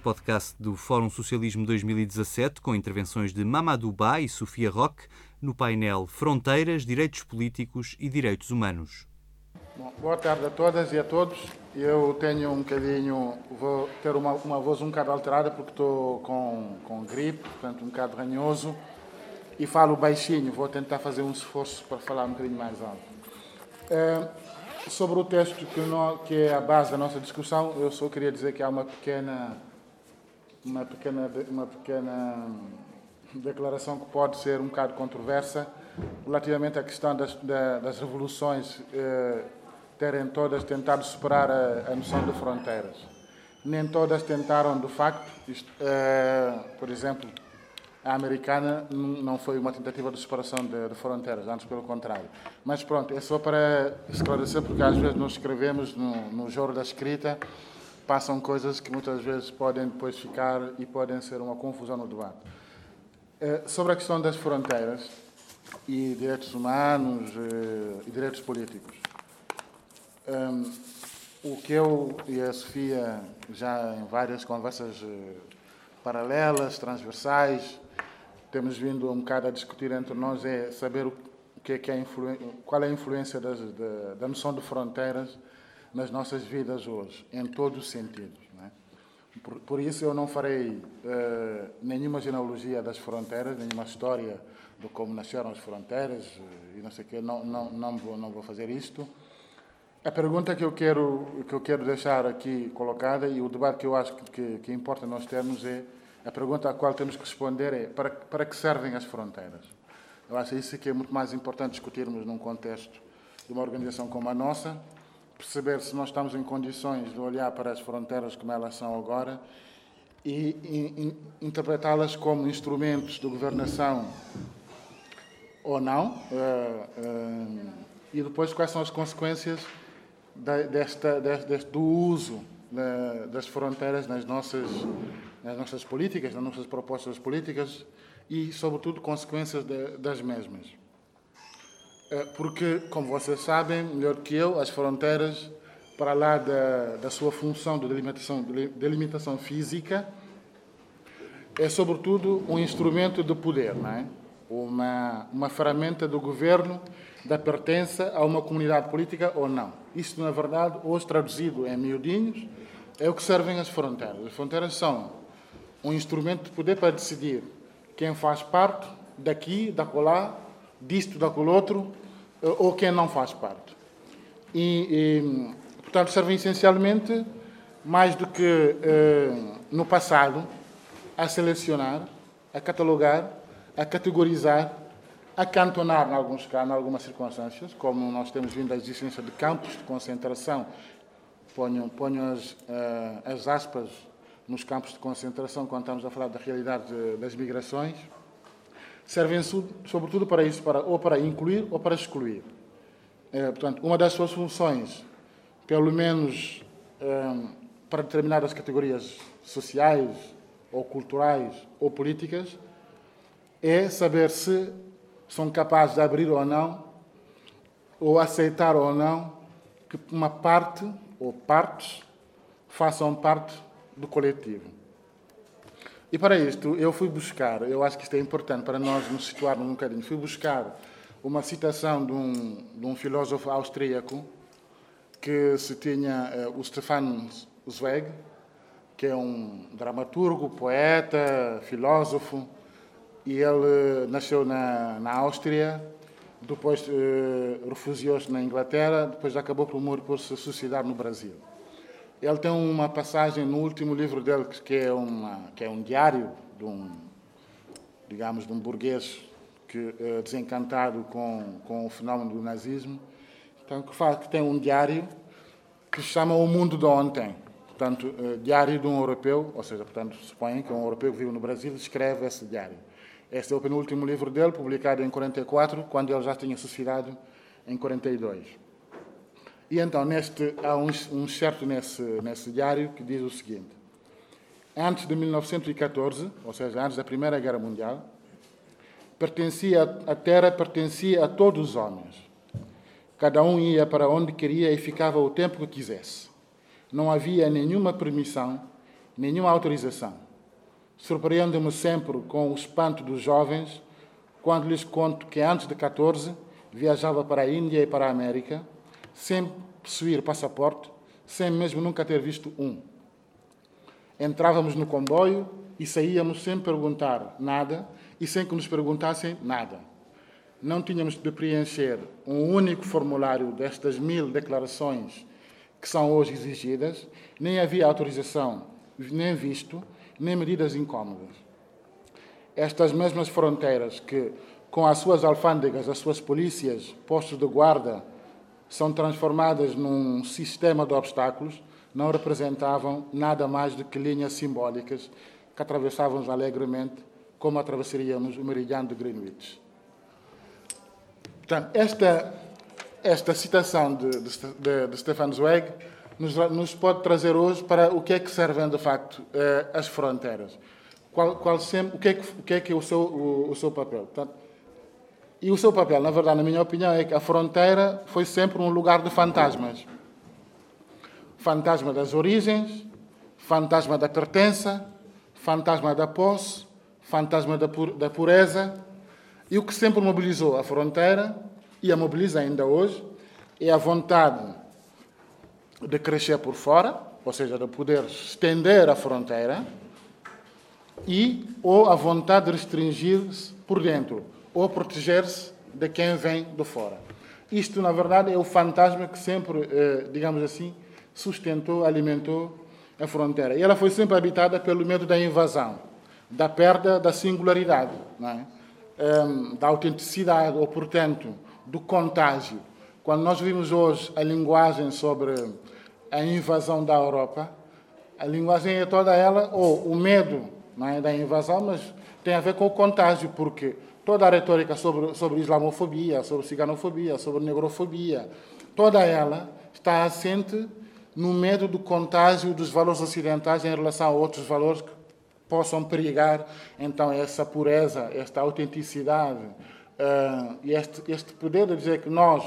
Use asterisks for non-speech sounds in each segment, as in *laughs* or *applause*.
podcast do Fórum Socialismo 2017, com intervenções de Mamadou Ba e Sofia Roque, no painel Fronteiras, Direitos Políticos e Direitos Humanos. Bom, boa tarde a todas e a todos. Eu tenho um bocadinho, vou ter uma, uma voz um bocado alterada porque estou com, com gripe, portanto um bocado ranhoso, e falo baixinho, vou tentar fazer um esforço para falar um bocadinho mais alto. É, sobre o texto que, que é a base da nossa discussão, eu só queria dizer que há uma pequena, uma pequena, uma pequena declaração que pode ser um bocado controversa relativamente à questão das, das revoluções eh, terem todas tentado superar a, a, noção de fronteiras. Nem todas tentaram, de facto, isto, eh, por exemplo, a americana não foi uma tentativa de superação de, de, fronteiras, antes pelo contrário. Mas pronto, é só para esclarecer, porque às vezes nós escrevemos no, no da escrita, passam coisas que muitas vezes podem depois ficar e podem ser uma confusão no debate. Eh, sobre a questão das fronteiras e direitos humanos eh, e direitos políticos, um, o que eu e a Sofia, já em várias conversas uh, paralelas, transversais, temos vindo um bocado a discutir entre nós é saber o que é que é qual é a influência das, da, da, noção de fronteiras nas nossas vidas hoje, em todos os sentidos. É? Por, por, isso eu não farei uh, nenhuma genealogia das fronteiras, nenhuma história de como nasceram as fronteiras uh, e não sei o quê, não, não, não, vou, não vou fazer isto. A pergunta que eu quero que eu quero deixar aqui colocada e o debate que eu acho que, que importa nós termos é a pergunta à qual temos que responder é para, para que servem as fronteiras? Eu acho isso que é muito mais importante discutirmos num contexto de uma organização como a nossa, perceber se nós estamos em condições de olhar para as fronteiras como elas são agora e, e interpretá-las como instrumentos de governação ou não, uh, uh, e depois quais são as consequências desta, deste, do uso das fronteiras nas nossas, nas nossas políticas, nas nossas propostas políticas e, sobretudo, consequências de, das mesmas. Eh, porque, como vocês sabem, melhor que eu, as fronteiras, para lá da, da sua função de delimitação, de delimitação física, é, sobretudo, um instrumento de poder, não é? uma, uma ferramenta do governo da pertença a uma comunidade política ou não. Isto, na verdade, hoje traduzido em miudinhos, é o que servem as fronteiras. As fronteiras são um instrumento de poder para decidir quem faz parte daqui, da colar, disto, daquele outro, eh, ou quem não faz parte. E, e portanto, servem essencialmente, mais do que eh, no passado, a selecionar, a catalogar, a categorizar a cantonar, em, alguns, em algumas circunstâncias, como nós temos vindo a existência de campos de concentração, ponho, ponho as, uh, as aspas nos campos de concentração quando estamos a falar da realidade de, das migrações, servem sobretudo para isso, para, ou para incluir ou para excluir. É, portanto, uma das suas funções, pelo menos é, para determinadas categorias sociais ou culturais ou políticas, é saber se são capazes de abrir ou não, ou aceitar ou não, que uma parte ou partes façam parte do coletivo. E para isto, eu fui buscar, eu acho que isto é importante para nós nos situarmos um bocadinho, fui buscar uma citação de um, de um filósofo austríaco que se tinha, uh, o Stefan Zweig, que é um dramaturgo, poeta, filósofo, e ele nasceu na, na Áustria, depois eh, refugiou-se na Inglaterra, depois acabou por, por se suicidar no Brasil. Ele tem uma passagem no último livro dele que é, uma, que é um diário de um, digamos, de um burguês que, eh, desencantado com, com o fenómeno do nazismo, então, que, fala, que tem um diário que se chama O Mundo de Ontem. Portanto, eh, diário de um europeu, ou seja, portanto, suponho que um europeu que vive no Brasil escreve esse diário. Este é o penúltimo livro dele, publicado em 44, quando ele já tinha suicidado em 42. E então, neste, há um, um certo nesse, nesse diário que diz o seguinte: Antes de 1914, ou seja, antes da Primeira Guerra Mundial, pertencia a terra pertencia a todos os homens. Cada um ia para onde queria e ficava o tempo que quisesse. Não havia nenhuma permissão, nenhuma autorização. Surpreendo-me sempre com o espanto dos jovens quando lhes conto que antes de 14 viajava para a Índia e para a América sem possuir passaporte, sem mesmo nunca ter visto um. Entrávamos no comboio e saíamos sem perguntar nada e sem que nos perguntassem nada. Não tínhamos de preencher um único formulário destas mil declarações que são hoje exigidas, nem havia autorização, nem visto, nem medidas incómodas. Estas mesmas fronteiras que, com as suas alfândegas, as suas polícias, postos de guarda, são transformadas num sistema de obstáculos, não representavam nada mais do que linhas simbólicas que atravessávamos alegremente, como atravessaríamos o meridiano de Greenwich. Portanto, esta, esta citação de, de, de Stefan Zweig nos, nos, pode trazer hoje para o que é que servem, de facto, eh, as fronteiras. Qual, qual sempre, o, que é que, o que é, que é o, seu, o, o seu papel. Portanto, e o seu papel, na verdade, na minha opinião, é que a fronteira foi sempre um lugar de fantasmas. Fantasma das origens, fantasma da pertença, fantasma da posse, fantasma da, da pureza. E o que sempre mobilizou a fronteira, e a mobiliza ainda hoje, é a vontade de crescer por fora, ou seja, de poder estender a fronteira, e ou a vontade de restringir-se por dentro, ou proteger-se de quem vem de fora. Isto, na verdade, é o fantasma que sempre, eh, digamos assim, sustentou, alimentou a fronteira. E ela foi sempre habitada pelo medo da invasão, da perda da singularidade, é? Ehm, da autenticidade, ou, portanto, do contágio. Quando nós vimos hoje a linguagem sobre a invasão da Europa, a linguagem é toda ela, ou o medo é, da invasão, mas tem a ver com o contágio, porque toda a retórica sobre, sobre islamofobia, sobre ciganofobia, sobre negrofobia, toda ela está assente no medo do contágio dos valores ocidentais em relação a outros valores que possam perigar, então, essa pureza, esta autenticidade uh, este, este poder de dizer que nós,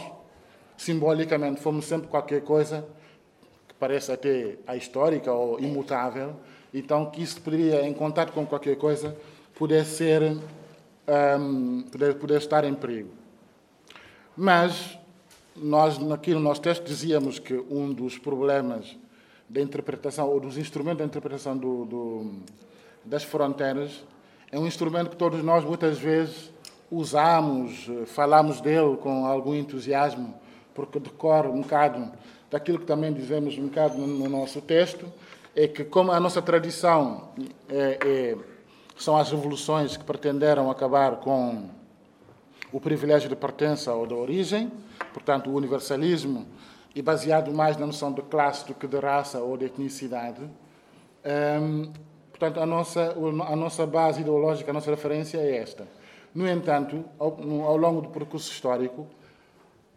simbolicamente, fomos sempre qualquer coisa que parece até a histórica ou imutável, então que isso poderia, em contato com qualquer coisa, pudesse ser um, poder, poder estar em perigo. Mas nós, aqui no nosso texto, dizíamos que um dos problemas da interpretação, ou dos instrumentos da interpretação do, do, das fronteiras, é um instrumento que todos nós, muitas vezes, usamos, falamos dele com algum entusiasmo, porque decorre um bocado daquilo que também dizemos um bocado no, no nosso texto, é que como a nossa tradição é, é são as revoluções que pretenderam acabar com o privilégio de pertença ou de origem, portanto, o universalismo, e baseado mais na noção de classe do que de raça ou de etnicidade. Um, portanto, a nossa, a nossa base ideológica, a nossa referência é esta. No entanto, ao, ao longo do percurso histórico,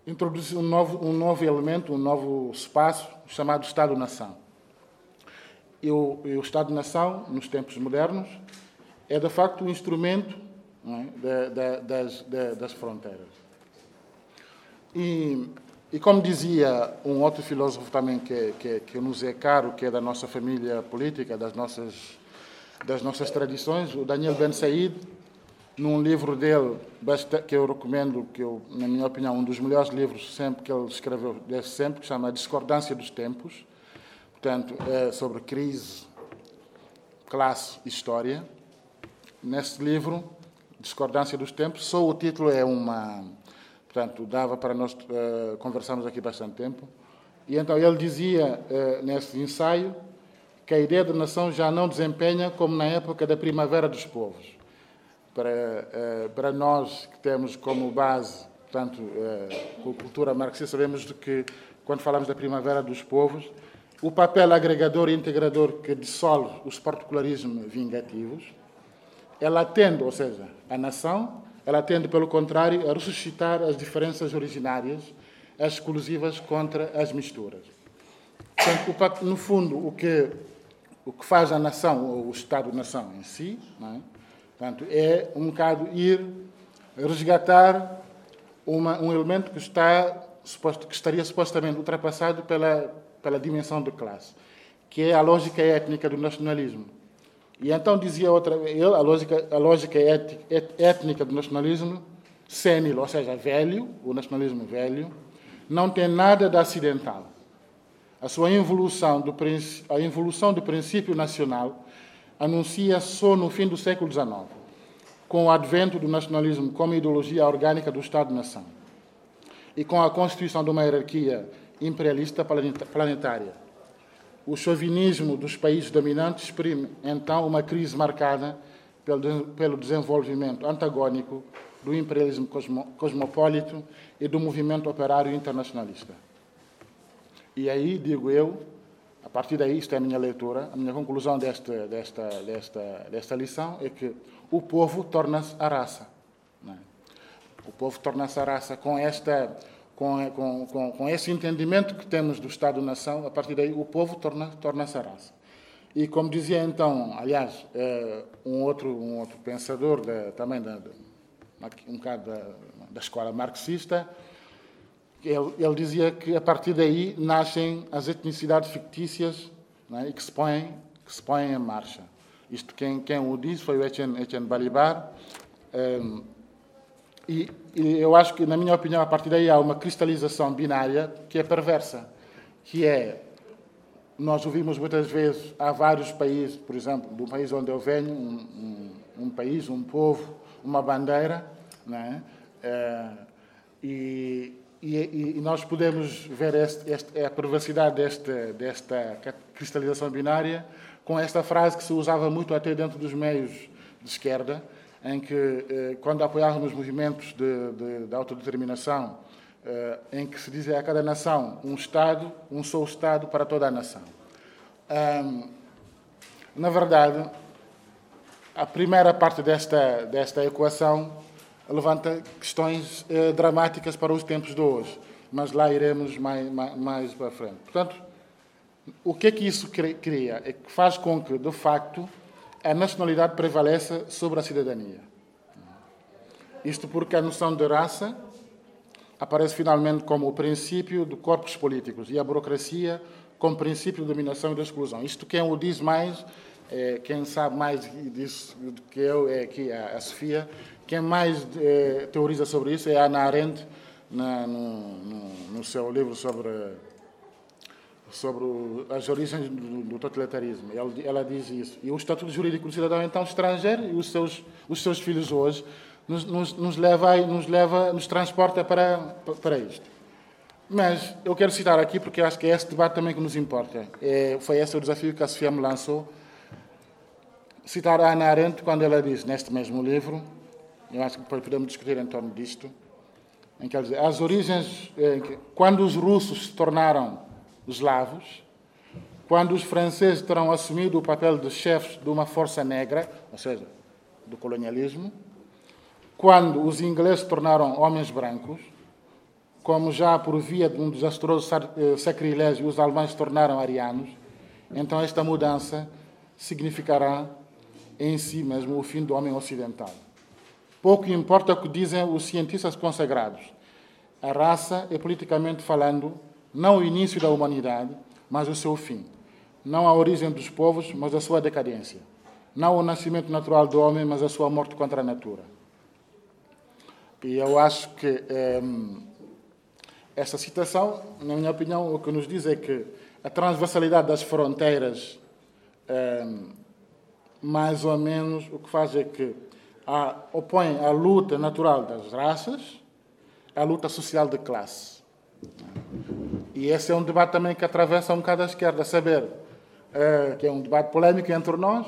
introduz um novo, um novo elemento, um novo espaço chamado Estado-nação. E o, o Estado-nação, nos tempos modernos, é de facto um instrumento é, das, das, fronteiras. E, e, como dizia um outro filósofo também que, que, que, nos é caro, que é da nossa família política, das nossas, das nossas tradições, o Daniel Ben Said, num livro dele, que eu recomendo, que eu, na minha opinião, um dos melhores livros sempre que ele escreveu desde sempre, que chama Discordância dos Tempos, portanto, é sobre crise, classe e história nesse livro, Discordância dos Tempos, só o título é uma. Portanto, dava para nós uh, conversarmos aqui bastante tempo. E então ele dizia uh, nesse ensaio que a ideia de nação já não desempenha como na época da Primavera dos Povos. Para, uh, para nós que temos como base, portanto, a cultura marxista, sabemos de que, quando falamos da Primavera dos Povos, o papel agregador e integrador que dissolve os particularismos vingativos, ela tende, ou seja, a nação, ela tende, pelo contrário, a ressuscitar as diferenças originárias, as exclusivas contra as misturas. Portanto, no fundo, o que, o que faz a nação, ou o Estado-nação em si, é? Portanto, é um bocado ir resgatar uma, um elemento que, está, que estaria supostamente ultrapassado pela, pela dimensão de classe, que é a lógica étnica do nacionalismo. E então dizia outra ele, a lógica, a lógica étnica do nacionalismo sênil, ou seja, velho, o nacionalismo velho, não tem nada de acidental. A sua evolução do, a evolução do princípio nacional anuncia só no fim do século XIX, com o advento do nacionalismo como ideologia orgânica do Estado-nação e com a constituição de uma hierarquia imperialista planetária. O chauvinismo dos países dominantes exprime, então, uma crise marcada pelo desenvolvimento antagônico do imperialismo cosmopolito e do movimento operário internacionalista. E aí, digo eu, a partir daí, isto é a minha leitura, a minha conclusão desta, desta, desta, desta lição é que o povo torna-se a raça. É? O povo torna-se a raça com, esta, com, com, com, esse entendimento que temos do Estado-nação, a partir daí o povo torna, torna-se a raça. E como dizia então, aliás, eh, um outro, um outro pensador de, também de, um bocado da, da escola marxista, ele, ele, dizia que a partir daí nascem as etnicidades fictícias é? e que se, põem, que se põem em marcha. Isto quem, quem o disse foi o Etienne, Etienne Balibar. Um, e, e, eu acho que, na minha opinião, a partir daí há uma cristalização binária que é perversa, que é, nós ouvimos muitas vezes, há vários países, por exemplo, do país onde eu venho, um, um, um país, um povo, uma bandeira, né? É, e, e, e, nós podemos ver este, este, a perversidade desta, desta cristalização binária com esta frase que se usava muito até dentro dos meios de esquerda, em que, eh, quando apoiávamos movimentos de, de, de autodeterminação, eh, em que se dizia a cada nação um Estado, um só Estado para toda a nação. na verdade, a primeira parte desta, desta equação levanta questões eh, dramáticas para os tempos de hoje, mas lá iremos mais, mais, mais para frente. Portanto, o que é que isso cria? É que faz com que, de facto, a nacionalidade prevaleça sobre a cidadania. Isto porque a noção de raça aparece finalmente como o princípio de corpos políticos e a burocracia como princípio de dominação e de exclusão. Isto quem o diz mais, é, quem sabe mais disso do que eu é aqui a, a Sofia, quem mais eh, teoriza sobre isso é a Ana Arendt, na, no, no, no, seu livro sobre, sobre as origens do, totalitarismo. Ela, ela, diz isso. E o Estatuto Jurídico do Cidadão, então, estrangeiro, e os seus, os seus filhos hoje, nos, nos, nos, leva, nos, leva, nos transporta para, para isto. Mas eu quero citar aqui, porque acho que é esse debate também que nos importa. É, foi esse o desafio que a Sofia me lançou. Citar a Ana Arendt quando ela diz, neste mesmo livro, eu acho que podemos discutir em torno disto, em que dizer, as origens, que, quando os russos se tornaram eslavos, quando os franceses terão assumido o papel de chefes de uma força negra, ou seja, do colonialismo, quando os ingleses se tornaram homens brancos, como já por via de um desastroso eh, sacrilégio os alemães tornaram arianos, então esta mudança significará em si mesmo o fim do homem ocidental. Pouco importa o que dizem os cientistas consagrados. A raça é, politicamente falando, não o início da humanidade, mas o seu fim. Não a origem dos povos, mas a sua decadência. Não o nascimento natural do homem, mas a sua morte contra a natura. E eu acho que eh, esta citação, na minha opinião, o que nos diz é que a transversalidade das fronteiras, eh, mais ou menos, o que faz é que a, opõe a luta natural das raças à luta social de classe. E esse é um debate também que atravessa um bocado a esquerda, saber uh, que é um debate polémico entre nós,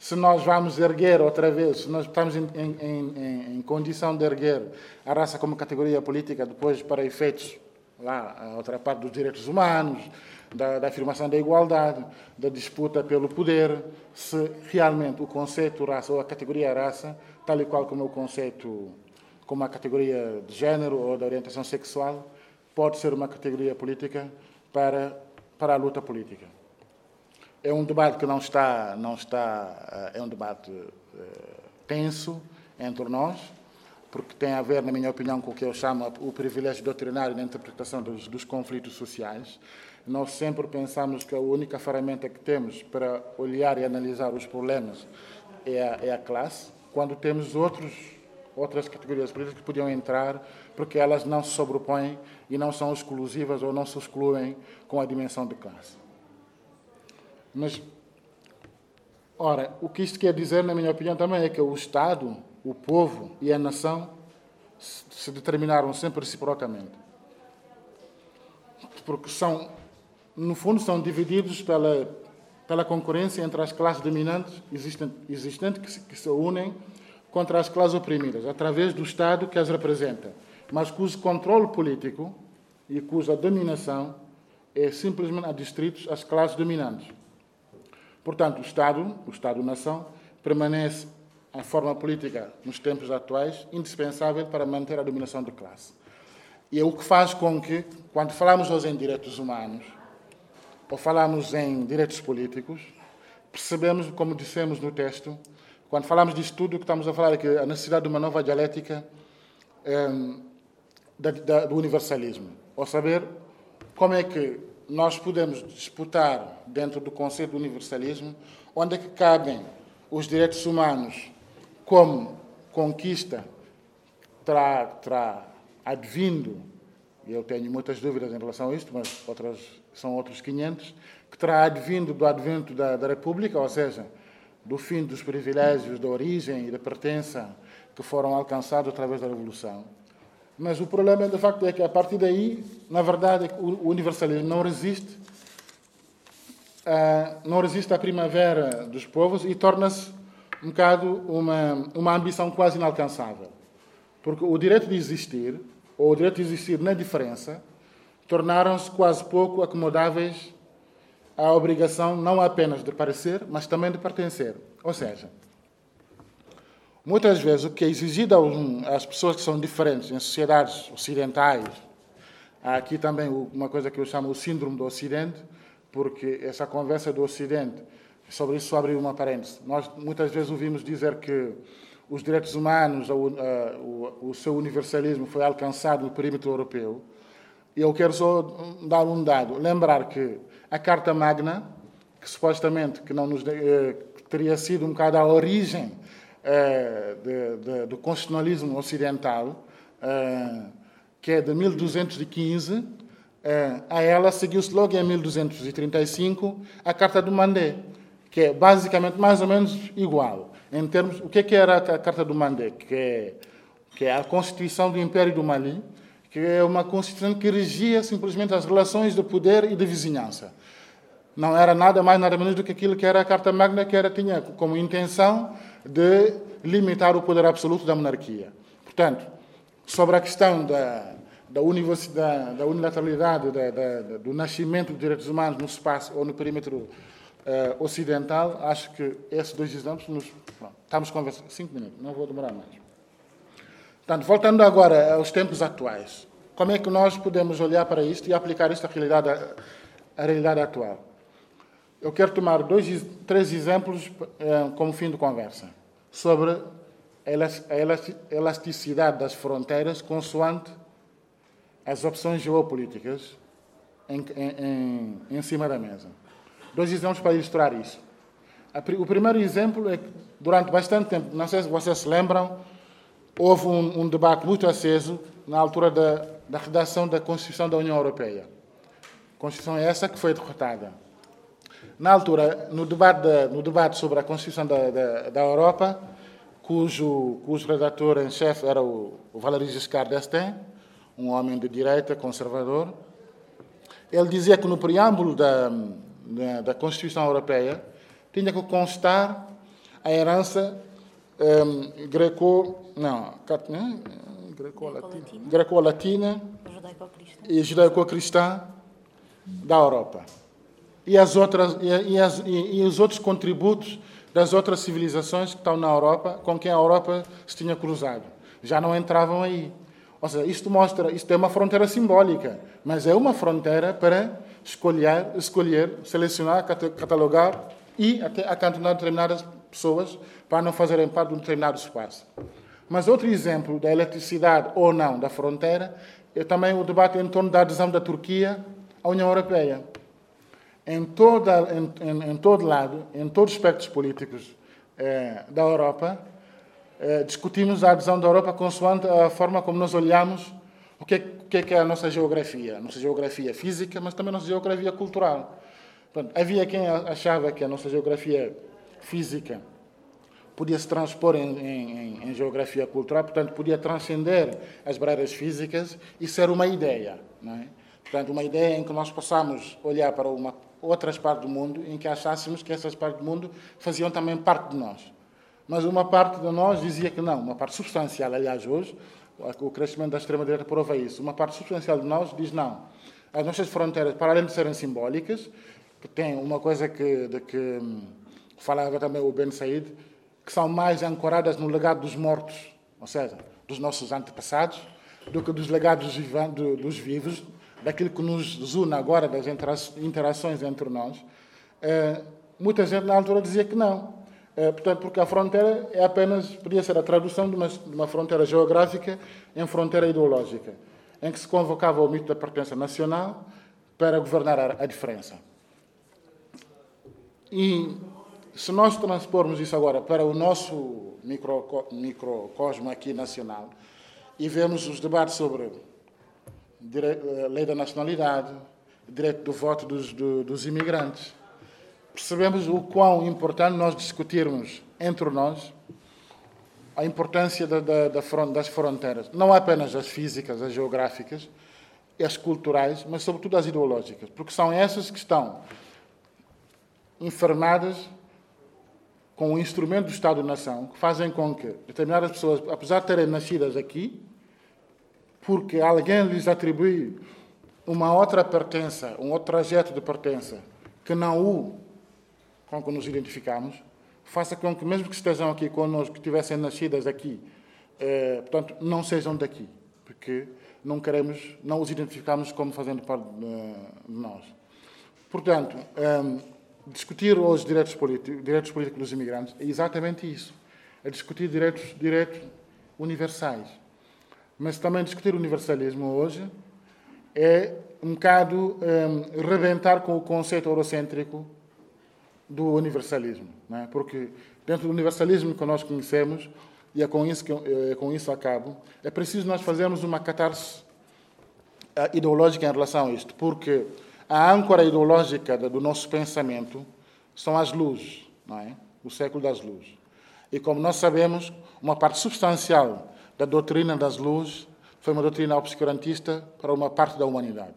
se nós vamos erguer outra vez, se nós estamos em, em, em, em, condição de erguer a raça como categoria política depois para efeitos lá a outra parte dos direitos humanos, da, da, afirmação da igualdade, da disputa pelo poder, se realmente o conceito raça ou a categoria raça, tal e qual como o conceito, como a categoria de género ou da orientação sexual, pode ser uma categoria política para, para a luta política. É um debate que não está, não está, eh, é um debate é, tenso entre nós, porque tem a ver, na minha opinião, com o que eu chamo o privilégio doutrinário na interpretação dos, dos conflitos sociais. nós sempre pensamos que a única ferramenta que temos para olhar e analisar os problemas é a, é a classe, quando temos outros, outras categorias políticas que podiam entrar, porque elas não se sobrepõem e não são exclusivas ou não se excluem com a dimensão de classe. Mas, ora, o que isto quer dizer, na minha opinião, também é que o Estado, o povo e a nação se determinaram sempre reciprocamente. Porque são, no fundo, são divididos pela, pela concorrência entre as classes dominantes existentes, existentes que, que se unem contra as classes oprimidas, através do Estado que as representa, mas cujo controle político e cuja dominação é simplesmente adstritos às classes dominantes. Portanto, o Estado, o Estado-nação, permanece a forma política nos tempos atuais indispensável para manter a dominação de classe. E é o que faz com que, quando falamos hoje em direitos humanos, ou falamos em direitos políticos, percebemos, como dissemos no texto, quando falamos disso tudo, o que estamos a falar é que a necessidade de uma nova dialética um, da, da, do universalismo. Ou saber como é que nós podemos disputar dentro do conceito do universalismo onde é que cabem os direitos humanos como conquista terá, terá advindo, e eu tenho muitas dúvidas em relação a isto, mas outras, são outros 500, que terá advindo do advento da, da República, ou seja, do fim dos privilégios da origem e da pertença que foram alcançados através da Revolução. Mas o problema, de facto, é que a partir daí, na verdade, o universalismo não resiste, não resiste à primavera dos povos e torna-se um bocado uma, uma ambição quase inalcançável. Porque o direito de existir, ou o direito de existir na diferença, tornaram-se quase pouco acomodáveis à obrigação não apenas de parecer, mas também de pertencer. Ou seja, muitas vezes o que é exigido às pessoas que são diferentes em sociedades ocidentais, há aqui também uma coisa que eu chamo o síndrome do Ocidente, porque essa conversa do Ocidente Sobre isso, abrir uma parêntese. Nós muitas vezes ouvimos dizer que os direitos humanos, o seu universalismo foi alcançado no perímetro europeu. E eu quero só dar um dado. Lembrar que a Carta Magna, que supostamente que não nos, eh, teria sido um bocado a origem eh, de, de, do constitucionalismo ocidental, eh, que é de 1215, eh, a ela seguiu-se logo em 1235 a Carta do Mandé que é basicamente mais ou menos igual. Em termos, o que, é que era a Carta do Mandé? Que é, que é a Constituição do Império do Mali, que é uma Constituição que regia simplesmente as relações de poder e de vizinhança. Não era nada mais, nada menos do que aquilo que era a Carta Magna, que era, tinha como intenção de limitar o poder absoluto da monarquia. Portanto, sobre a questão da, da, universidade, da unilateralidade, da, da, do nascimento dos direitos humanos no espaço ou no perímetro uh, ocidental, acho que esses dois exemplos nos. Pronto, estamos conversando. Cinco minutos, não vou demorar mais. Portanto, voltando agora aos tempos atuais, como é que nós podemos olhar para isto e aplicar esta realidade à realidade atual? Eu quero tomar dois, três exemplos uh, como fim de conversa sobre a elasticidade das fronteiras consoante as opções geopolíticas em, em, em cima da mesa. Dois exemplos para ilustrar isso. O primeiro exemplo é que, durante bastante tempo, não sei se vocês se lembram, houve um, um debate muito aceso na altura da, da redação da Constituição da União Europeia. Constituição é essa que foi derrotada. Na altura, no debate, no debate sobre a Constituição da, da, da Europa, cujo, cujo redator em chefe era o, o Valéry Giscard d'Estaing, um homem de direita, conservador, ele dizia que no preâmbulo da, da, da Constituição Europeia tinha que constar a herança um, greco não né? greco-latina. Greco-latina. E judaico-cristã da Europa. E as outras e, as, e, e, os outros contributos das outras civilizações que estão na Europa com quem a Europa se tinha cruzado. Já não entravam aí. Ou seja isto mostra isto é uma fronteira simbólica mas é uma fronteira para escolher, escolher selecionar, catalogar e até acantonar determinadas pessoas para não fazerem parte de um determinado espaço. Mas outro exemplo da eletricidade ou não da fronteira é também o debate em torno da adesão da Turquia a União Europeia. Em, toda, em, em, em todo lado, em todos os aspectos políticos eh, da Europa, eh, discutimos a adesão da Europa consoante a forma como nós olhamos o que, é, o que é a nossa geografia, a nossa geografia física, mas também a nossa geografia cultural. Havia quem achava que a nossa geografia física podia se transpor em, em, em, geografia cultural, portanto, podia transcender as barreiras físicas e ser uma ideia. É? Portanto, uma ideia em que nós possamos olhar para uma, outras partes do mundo em que achássemos que essas partes do mundo faziam também parte de nós. Mas uma parte de nós dizia que não, uma parte substancial, aliás, hoje, o crescimento da extrema-direita prova isso, uma parte substancial de nós diz não. As nossas fronteiras, para além de serem simbólicas, que tem uma coisa que, de que hum, falava também o Ben Said, que são mais ancoradas no legado dos mortos, ou seja, dos nossos antepassados, do que dos legados dos vivos, daquilo que nos une agora, das interações entre nós. Eh, muita gente na altura dizia que não. Eh, portanto, porque a fronteira é apenas, podia ser a tradução de uma, de uma fronteira geográfica em fronteira ideológica, em que se convocava o mito da pertença nacional para governar a, a diferença. E se nós transpormos isso agora para o nosso micro, microcosmo aqui nacional e vemos os debates sobre a lei da nacionalidade, direito do voto dos, do, dos imigrantes, percebemos o quão importante nós discutirmos entre nós a importância da, da, da, das fronteiras, não apenas as físicas, as geográficas, as culturais, mas sobretudo as ideológicas, porque são essas que estão enfermadas com o instrumento do Estado-nação, que fazem com que determinadas pessoas, apesar de terem nascidas aqui, porque alguém lhes atribui uma outra pertença, um outro trajeto de pertença, que não o com que nos identificamos, faça com que, mesmo que estejam aqui conosco, que tivessem nascidas aqui, eh, portanto, não sejam daqui, porque não queremos, não os identificamos como fazendo parte de, de nós. Portanto, eh, discutir os direitos políticos, direitos políticos dos imigrantes é exatamente isso. É discutir direitos, direitos universais. Mas também discutir universalismo hoje é um bocado um, rebentar com o conceito eurocêntrico do universalismo. É? Porque dentro do universalismo que nós conhecemos, e é com isso que é com isso acabo, é preciso nós fazermos uma catarse eh, ideológica em relação a isto, porque a âncora ideológica do nosso pensamento são as luzes, não é? o século das luzes. E como nós sabemos, uma parte substancial da doutrina das luzes foi uma doutrina obscurantista para uma parte da humanidade.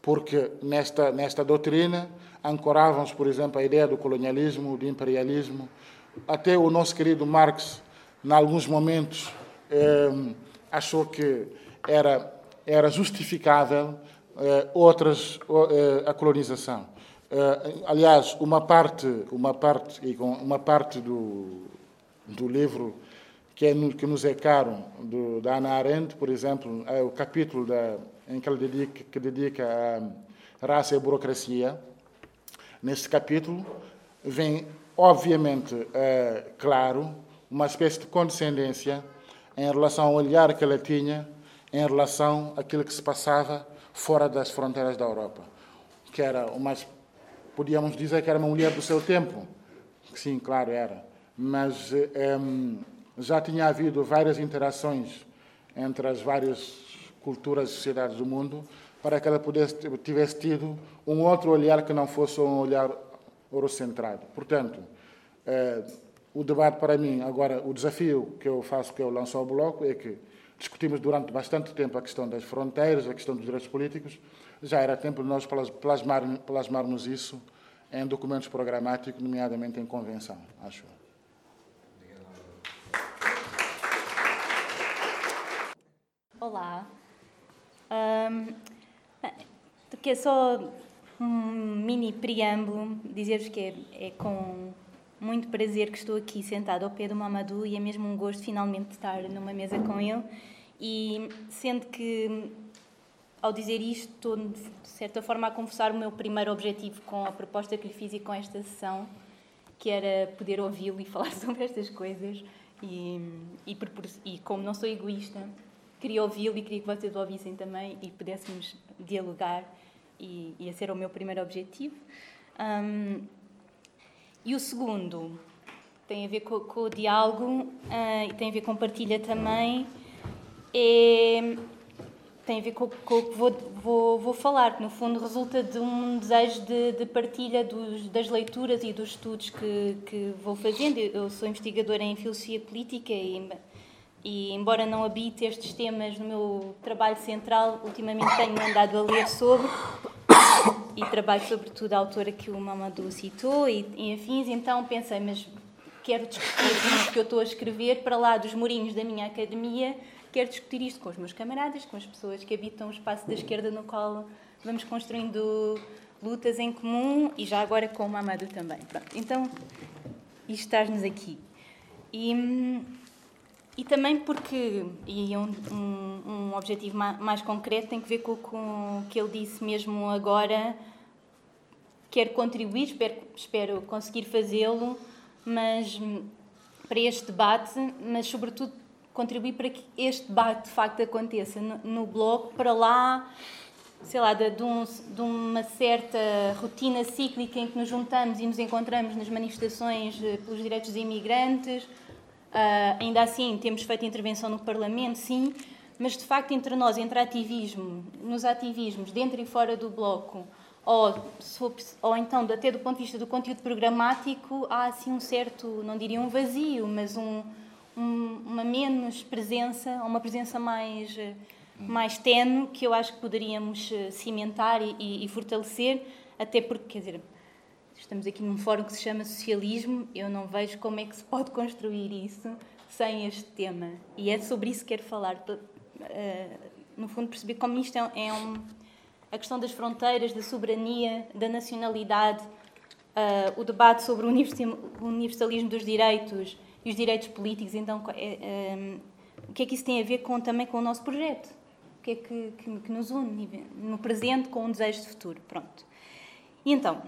Porque nesta, nesta doutrina ancorávamos, por exemplo, a ideia do colonialismo, do imperialismo. Até o nosso querido Marx, em alguns momentos, eh, achou que era, era justificável outras eh, a colonização. Eh, aliás, uma parte, uma parte, uma parte do, do livro que, é, que nos é caro, do, da Ana Arendt, por exemplo, é o capítulo da, em que ela dedica, que dedica a raça e a burocracia. Nesse capítulo vem, obviamente, claro, uma espécie de condescendência em relação ao olhar que ela tinha em relação àquilo que se passava fora das fronteiras da Europa, que era uma, podíamos dizer que era uma mulher do seu tempo. Sim, claro, era. Mas um, já tinha havido várias interações entre as várias culturas e sociedades do mundo para que ela pudesse, tivesse tido um outro olhar que não fosse um olhar eurocentrado. Portanto, eh, o debate para mim, agora, o desafio que eu faço, que eu lanço ao Bloco, é que Discutimos durante bastante tempo a questão das fronteiras, a questão dos direitos políticos. Já era tempo de nós plasmar, plasmarmos isso em documentos programáticos, nomeadamente em convenção, acho. Olá. Um, que é só um mini preâmbulo, dizer-vos que é, é, com muito prazer que estou aqui sentado ao pé do Mamadou e é mesmo um gosto finalmente estar numa mesa com ele. E sendo que, ao dizer isto, estou de certa forma a confessar o meu primeiro objetivo com a proposta que lhe fiz e com esta sessão, que era poder ouvi-lo e falar *laughs* sobre estas coisas. E, e, e como não sou egoísta, queria ouvi-lo e queria que vocês o ouvissem também e pudéssemos dialogar e ia ser o meu primeiro objetivo. Um, e o segundo tem a ver com, com o diálogo uh, e tem a ver com partilha também. É, tem a ver com, o que vou, vou, vou falar, que no fundo resulta de um desejo de, de partilha dos, das leituras e dos estudos que, que vou fazendo. Eu sou investigadora em filosofia política e, e, embora não habite estes temas no meu trabalho central, ultimamente tenho andado a ler sobre e trabalho sobretudo a autora que o Mamadou citou e, e afins, então pensei, mas quero discutir o que eu estou a escrever para lá dos murinhos da minha academia quero discutir isto com os meus camaradas, com as pessoas que habitam o espaço da esquerda no qual vamos construindo lutas em comum e já agora com o Mamadou também. Pronto, então, isto estás-nos aqui. E, e também porque, e um, um, um objetivo mais, mais, concreto tem que ver com, o que ele disse mesmo agora, quero contribuir, espero, espero conseguir fazê-lo, mas para este debate, mas sobretudo contribuir para que este debate de facto aconteça no, no Bloco, para lá, sei lá, de, de, um, de, uma certa rotina cíclica em que nos juntamos e nos encontramos nas manifestações eh, pelos direitos dos imigrantes. Uh, ainda assim, temos feito intervenção no Parlamento, sim, mas de facto, entre nós, entre ativismo, nos ativismos, dentro e fora do Bloco, ou, ou então até do ponto de vista do conteúdo programático, há assim um certo, não diria um vazio, mas um um, uma menos presença, uma presença mais, eh, mais tenue, que eu acho que poderíamos eh, cimentar e, e, fortalecer, até porque, quer dizer, estamos aqui num fórum que se chama Socialismo, eu não vejo como é que se pode construir isso sem este tema. E é sobre isso que quero falar. Uh, no fundo, perceber como isto é, é um, a questão das fronteiras, da soberania, da nacionalidade, uh, o debate sobre o universalismo dos direitos, e os direitos políticos. Então, é, o que é que isso tem a ver com, também com o nosso projeto? O que é que, que, que nos une no presente com um desejo de futuro? Pronto. E então,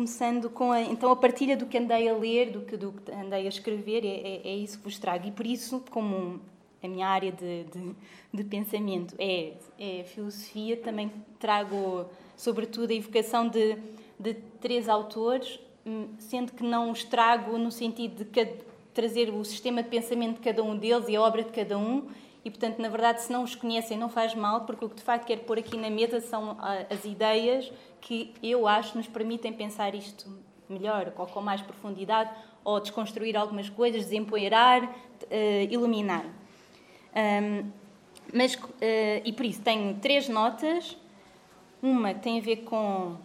começando com a, então a partilha do que andei a ler, do que, do que andei a escrever, é, é, é isso que vos trago. E por isso, como a minha área de, de, de pensamento é, é, filosofia, também trago, sobretudo, a evocação de, de três autores, hum, sendo que não os trago no sentido de trazer o sistema de pensamento de cada um deles e a obra de cada um. E, portanto, na verdade, se não os conhecem, não faz mal, porque o que de facto quero pôr aqui na mesa são ah, as ideias que eu acho nos permitem pensar isto melhor, ou com mais profundidade, ou desconstruir algumas coisas, desempoeirar, uh, iluminar. Um, mas, uh, e por isso, tenho três notas. Uma tem a ver com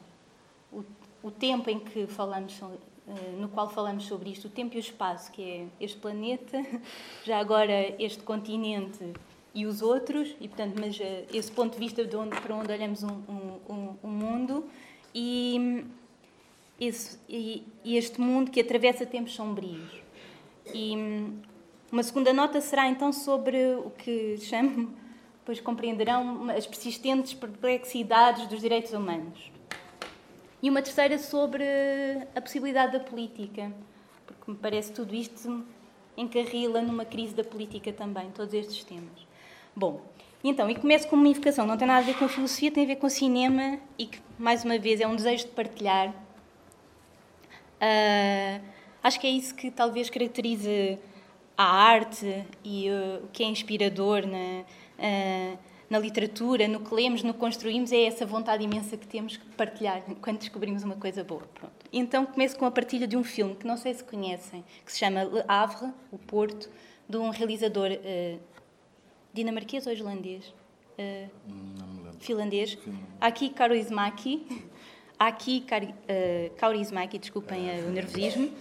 o, o tempo em que falamos eh, no qual falamos sobre isto, o tempo e o espaço, que é este planeta, *laughs* já agora este continente e os outros, e portanto, mas eh, esse ponto de vista de onde, para onde olhamos um, um, um mundo e, esse, e, este mundo que atravessa tempos sombrios. E uma segunda nota será então sobre o que chamo, *laughs* pois compreenderão, as persistentes perplexidades dos direitos humanos e uma terceira sobre a possibilidade da política, porque me parece tudo isto encarrila numa crise da política também, todos estes temas. Bom, então, e começo com uma invocação, não tem nada a ver com a filosofia, tem a ver com o cinema e que, mais uma vez, é um desejo de partilhar. Uh, acho que é isso que talvez caracterize a arte e uh, o que é inspirador na. Uh, na literatura, no que lemos, no que construímos, é essa vontade imensa que temos que partilhar quando descobrimos uma coisa boa. Pronto. Então começo com a partilha de um filme que não sei se conhecem, que se chama Le Havre, o Porto, de um realizador dinamarquês ou islandês? Uh, finlandês. Aki Kaurismäki. Aki Kaurismäki, desculpem o nervosismo.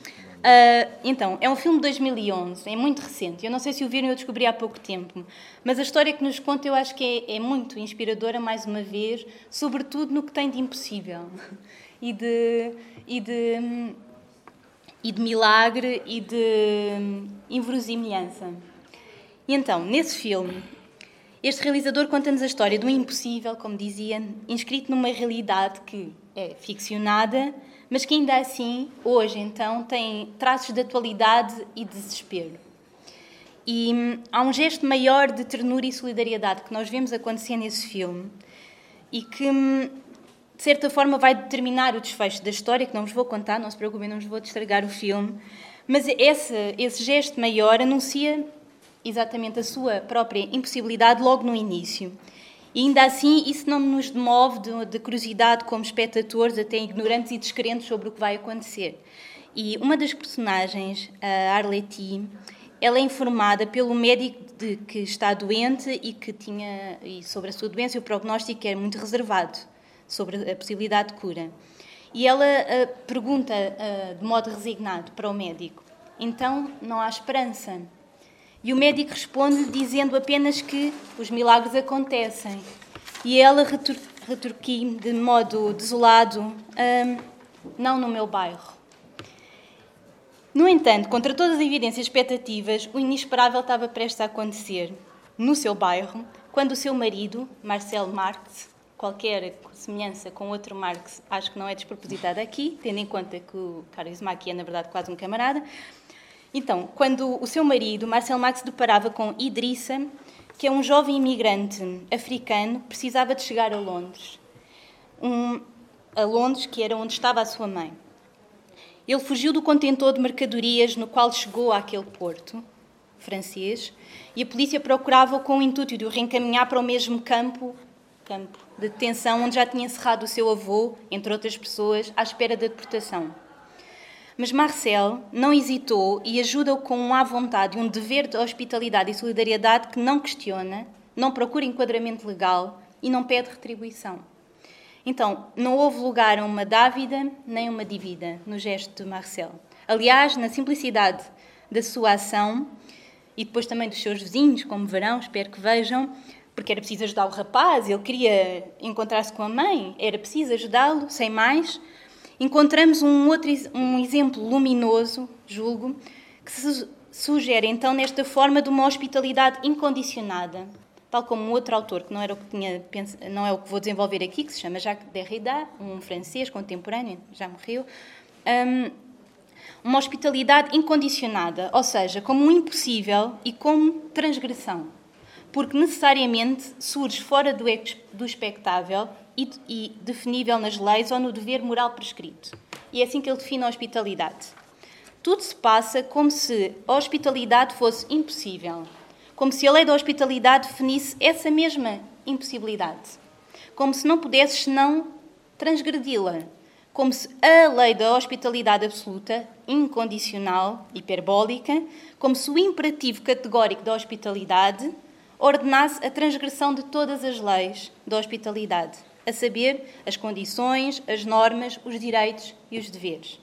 Uh, então, é um filme de 2011, é muito recente. Eu não sei se o viram, eu descobri há pouco tempo. Mas a história que nos conta eu acho que é, é muito inspiradora, mais uma vez, sobretudo no que tem de impossível e de, e de, e de milagre e de inverosimilhança. E então, nesse filme, este realizador conta-nos a história um impossível, como dizia, inscrito numa realidade que é ficcionada mas que ainda assim, hoje então, tem traços de atualidade e desespero. E hum, há um gesto maior de ternura e solidariedade que nós vemos acontecer nesse filme e que, hum, de certa forma vai determinar o desfecho da história, que não vos vou contar, não se preocupem, não vos vou estragar o filme. Mas esse, esse gesto maior anuncia exatamente a sua própria impossibilidade logo no início. E ainda assim, isso não nos demove de, de curiosidade como espectadores, até ignorantes e descrentes sobre o que vai acontecer. E uma das personagens, a Arletty, ela é informada pelo médico de que está doente e que tinha e sobre a sua doença e o prognóstico é muito reservado sobre a possibilidade de cura. E ela uh, pergunta uh, de modo resignado para o médico: então não há esperança? E o médico responde dizendo apenas que os milagres acontecem. E ela retor de modo desolado: não no meu bairro. No entanto, contra todas as evidências expectativas, o inesperável estava prestes a acontecer. No seu bairro, quando o seu marido, Marcel Marx, qualquer semelhança com outro Marx acho que não é despropositada aqui, tendo em conta que o Carlos Maki é, na verdade, quase um camarada, então, quando o seu marido, Marcel Max, deparava com Idrissa, que é um jovem imigrante africano, precisava de chegar a Londres. Um, a Londres, que era onde estava a sua mãe. Ele fugiu do contentor de mercadorias no qual chegou àquele porto francês e a polícia procurava-o com o intuito de o reencaminhar para o mesmo campo, campo de detenção onde já tinha encerrado o seu avô, entre outras pessoas, à espera da deportação. Mas Marcel não hesitou e ajuda-o com uma vontade e um dever de hospitalidade e solidariedade que não questiona, não procura enquadramento legal e não pede retribuição. Então, não houve lugar a uma dávida nem uma dívida no gesto de Marcel. Aliás, na simplicidade da sua ação e depois também dos seus vizinhos, como verão, espero que vejam, porque era preciso ajudar o rapaz, ele queria encontrar-se com a mãe, era preciso ajudá-lo, sem mais, encontramos um outro um exemplo luminoso, julgo, que se sugere então nesta forma de uma hospitalidade incondicionada, tal como um outro autor que não era o que tinha não é o que vou desenvolver aqui, que se chama Jacques Derrida, um francês contemporâneo, já morreu. Um, uma hospitalidade incondicionada, ou seja, como um impossível e como transgressão, porque necessariamente surge fora do, do expectável e, e definível nas leis ou no dever moral prescrito. E é assim que ele define a hospitalidade. Tudo se passa como se a hospitalidade fosse impossível, como se a lei da hospitalidade definisse essa mesma impossibilidade, como se não pudesses senão transgredi-la, como se a lei da hospitalidade absoluta, incondicional, hiperbólica, como se o imperativo categórico da hospitalidade ordenasse a transgressão de todas as leis da hospitalidade a saber, as condições, as normas, os direitos e os deveres.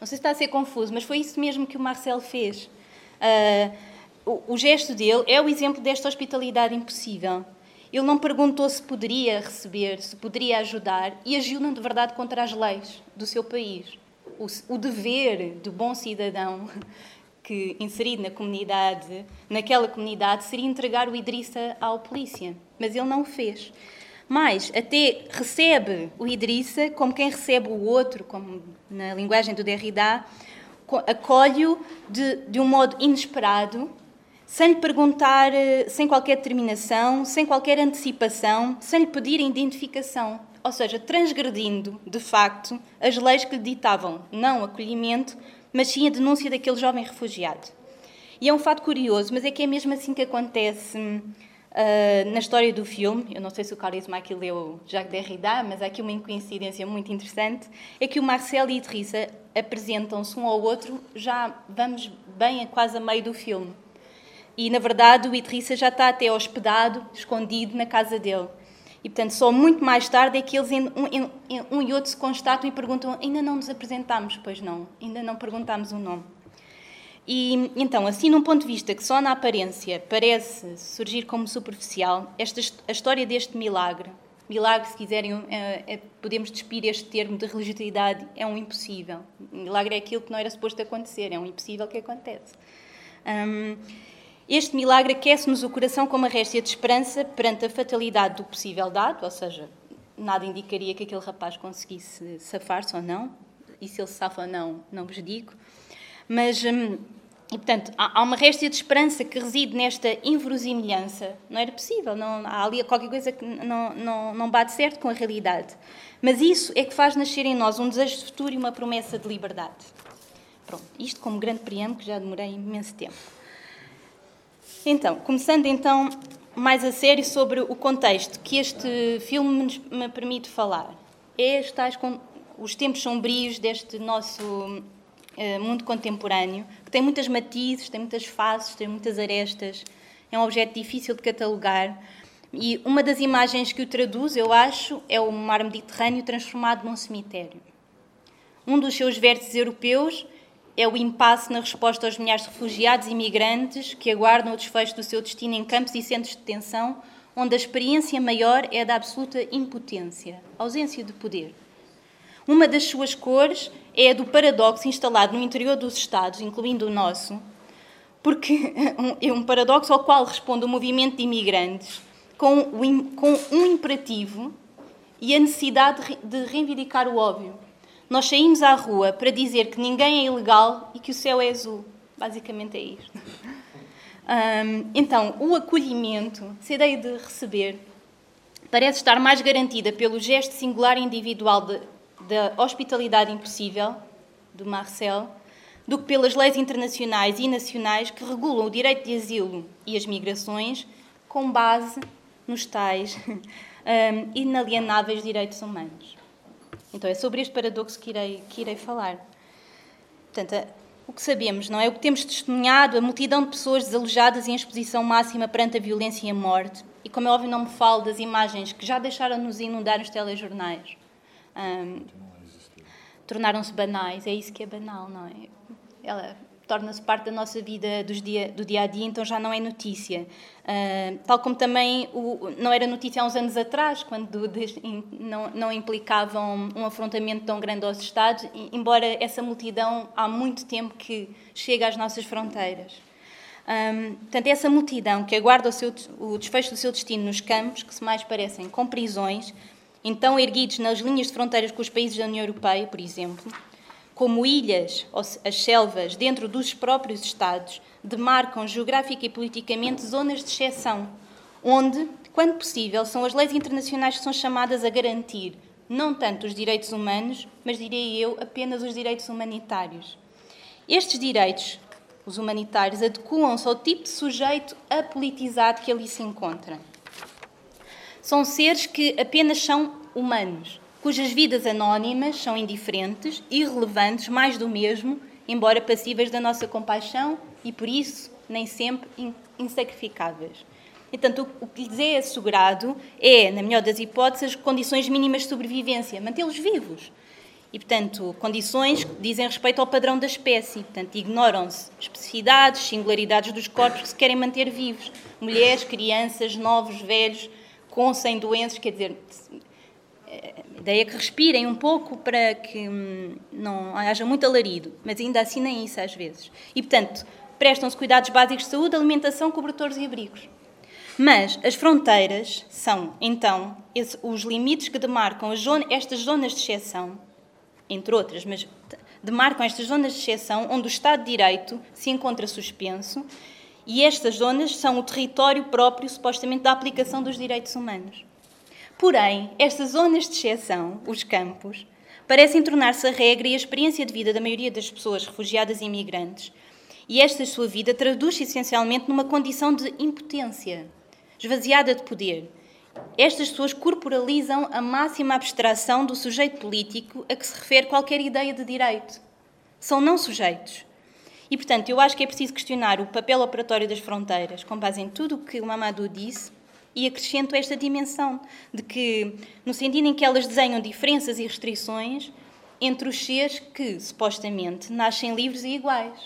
Não sei se está a ser confuso, mas foi isso mesmo que o Marcel fez. Uh, o, o gesto dele é o exemplo desta hospitalidade impossível. Ele não perguntou se poderia receber, se poderia ajudar e agiu, de verdade, contra as leis do seu país. O, o dever do bom cidadão *laughs* que inserido na comunidade, naquela comunidade, seria entregar o Idrissa à polícia. Mas ele não o fez. Mas até recebe o Idrissa como quem recebe o outro, como na linguagem do Derrida, acolhe-o de, de um modo inesperado, sem lhe perguntar, eh, sem qualquer determinação, sem qualquer antecipação, sem lhe pedir identificação. Ou seja, transgredindo, de facto, as leis que lhe ditavam não acolhimento, mas sim a denúncia daquele jovem refugiado. E é um fato curioso, mas é que é mesmo assim que acontece Uh, na história do filme, eu não sei se o Carlos Maki leu Jacques Derrida, mas há aqui uma coincidência muito interessante, é que o Marcel e a Idrissa apresentam-se um ao outro, já vamos bem a quase a meio do filme. E, na verdade, o Idrissa já está até hospedado, escondido na casa dele. E, portanto, só muito mais tarde é que eles, um, um e outro, se constatam e perguntam ainda não nos apresentámos, pois não, ainda não perguntámos o nome. E então, assim, num ponto de vista que só na aparência parece surgir como superficial, esta, a história deste milagre, milagre, se quiserem, é, é, podemos despir este termo de religiosidade, é um impossível. Milagre é aquilo que não era suposto acontecer, é um impossível que acontece. Um, este milagre aquece-nos o coração com uma réstia de esperança perante a fatalidade do possível dado, ou seja, nada indicaria que aquele rapaz conseguisse safar-se ou não, e se ele se safa ou não, não vos digo. Mas. Um, e, portanto, há uma réstia de esperança que reside nesta inverosimilhança. Não era possível, não, há ali qualquer coisa que não, não, não bate certo com a realidade. Mas isso é que faz nascer em nós um desejo de futuro e uma promessa de liberdade. Pronto, isto como grande preâmbulo, que já demorei imenso tempo. Então, começando então mais a sério sobre o contexto que este filme me permite falar. É tais, os tempos sombrios deste nosso eh, mundo contemporâneo, que tem muitas matizes, tem muitas faces, tem muitas arestas, é um objeto difícil de catalogar. E uma das imagens que o traduz, eu acho, é o mar Mediterrâneo transformado num cemitério. Um dos seus vértices europeus é o impasse na resposta aos milhares de refugiados e imigrantes que aguardam o desfecho do seu destino em campos e centros de detenção, onde a experiência maior é a da absoluta impotência, ausência de poder. Uma das suas cores é a do paradoxo instalado no interior dos Estados, incluindo o nosso, porque *laughs* é um paradoxo ao qual responde o movimento de imigrantes com, um imperativo e a necessidade de reivindicar o óbvio. Nós saímos à rua para dizer que ninguém é ilegal e que o céu é azul. Basicamente é isto. *laughs* Então, o acolhimento, essa ideia de receber, parece estar mais garantida pelo gesto singular e individual de da hospitalidade impossível, do Marcel, do que pelas leis internacionais e nacionais que regulam o direito de asilo e as migrações com base nos tais *laughs* um, inalienáveis direitos humanos. Então é sobre este paradoxo que irei, que irei falar. Portanto, o que sabemos, não é? O que temos testemunhado, a multidão de pessoas desalojadas em exposição máxima perante a violência e a morte. E como é óbvio, não me falo das imagens que já deixaram nos inundar os telejornais um, tornaram-se banais. É isso que é banal, não é? Ela torna-se parte da nossa vida dos dia, do dia a dia, então já não é notícia. Uh, tal como também o, não era notícia há uns anos atrás, quando *laughs* não, não implicavam um afrontamento tão grande aos Estados, embora essa multidão há muito tempo que chega às nossas fronteiras. Um, portanto, essa multidão que aguarda o, seu, o desfecho do seu destino nos campos, que se mais parecem com prisões, então erguidos nas linhas de fronteiras com os países da União Europeia, por exemplo, como ilhas, ou as selvas, dentro dos próprios Estados, demarcam geográfica e politicamente zonas de exceção, onde, quando possível, são as leis internacionais que são chamadas a garantir não tanto os direitos humanos, mas direi eu apenas os direitos humanitários. Estes direitos, os humanitários, adequam-se ao tipo de sujeito apolitizado que ali se encontra. São seres que apenas são humanos, cujas vidas anónimas são indiferentes, irrelevantes, mais do mesmo, embora passíveis da nossa compaixão e, por isso, nem sempre insacrificáveis. Portanto, o que lhes é assegurado é, na melhor das hipóteses, condições mínimas de sobrevivência, mantê-los vivos. E, portanto, condições que dizem respeito ao padrão da espécie. Portanto, ignoram-se especificidades, singularidades dos corpos que se querem manter vivos. Mulheres, crianças, novos, velhos, com sem doenças, quer dizer, a ideia é que respirem um pouco para que hum, não haja muito alarido, mas ainda assim nem isso às vezes. E, portanto, prestam-se cuidados básicos de saúde, alimentação, cobertores e abrigos. Mas as fronteiras são, então, os limites que demarcam estas zonas de exceção, entre outras, mas demarcam estas zonas de exceção onde o Estado de Direito se encontra suspenso e estas zonas são o território próprio, supostamente, da aplicação dos direitos humanos. Porém, estas zonas de exceção, os campos, parecem tornar-se a regra e a experiência de vida da maioria das pessoas refugiadas e imigrantes. E esta sua vida traduz-se essencialmente numa condição de impotência, esvaziada de poder. Estas pessoas corporalizam a máxima abstração do sujeito político a que se refere qualquer ideia de direito. São não sujeitos. E, portanto, eu acho que é preciso questionar o papel operatório das fronteiras, com base em tudo o que o Mamadou disse, e acrescento esta dimensão de que, no sentido em que elas desenham diferenças e restrições entre os seres que, supostamente, nascem livres e iguais.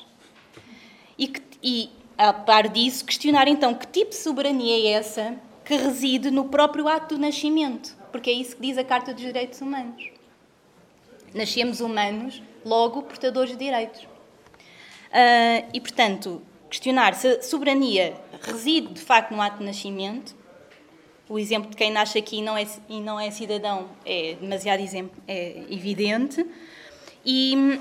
E, que, e a par disso, questionar então que tipo de soberania é essa que reside no próprio ato do nascimento, porque é isso que diz a Carta dos Direitos Humanos. Nascemos humanos, logo portadores de direitos. Uh, e, portanto, questionar se a soberania reside de facto no ato de nascimento. O exemplo de quem nasce aqui e não é, e não é cidadão é demasiado exemplo, é evidente. E,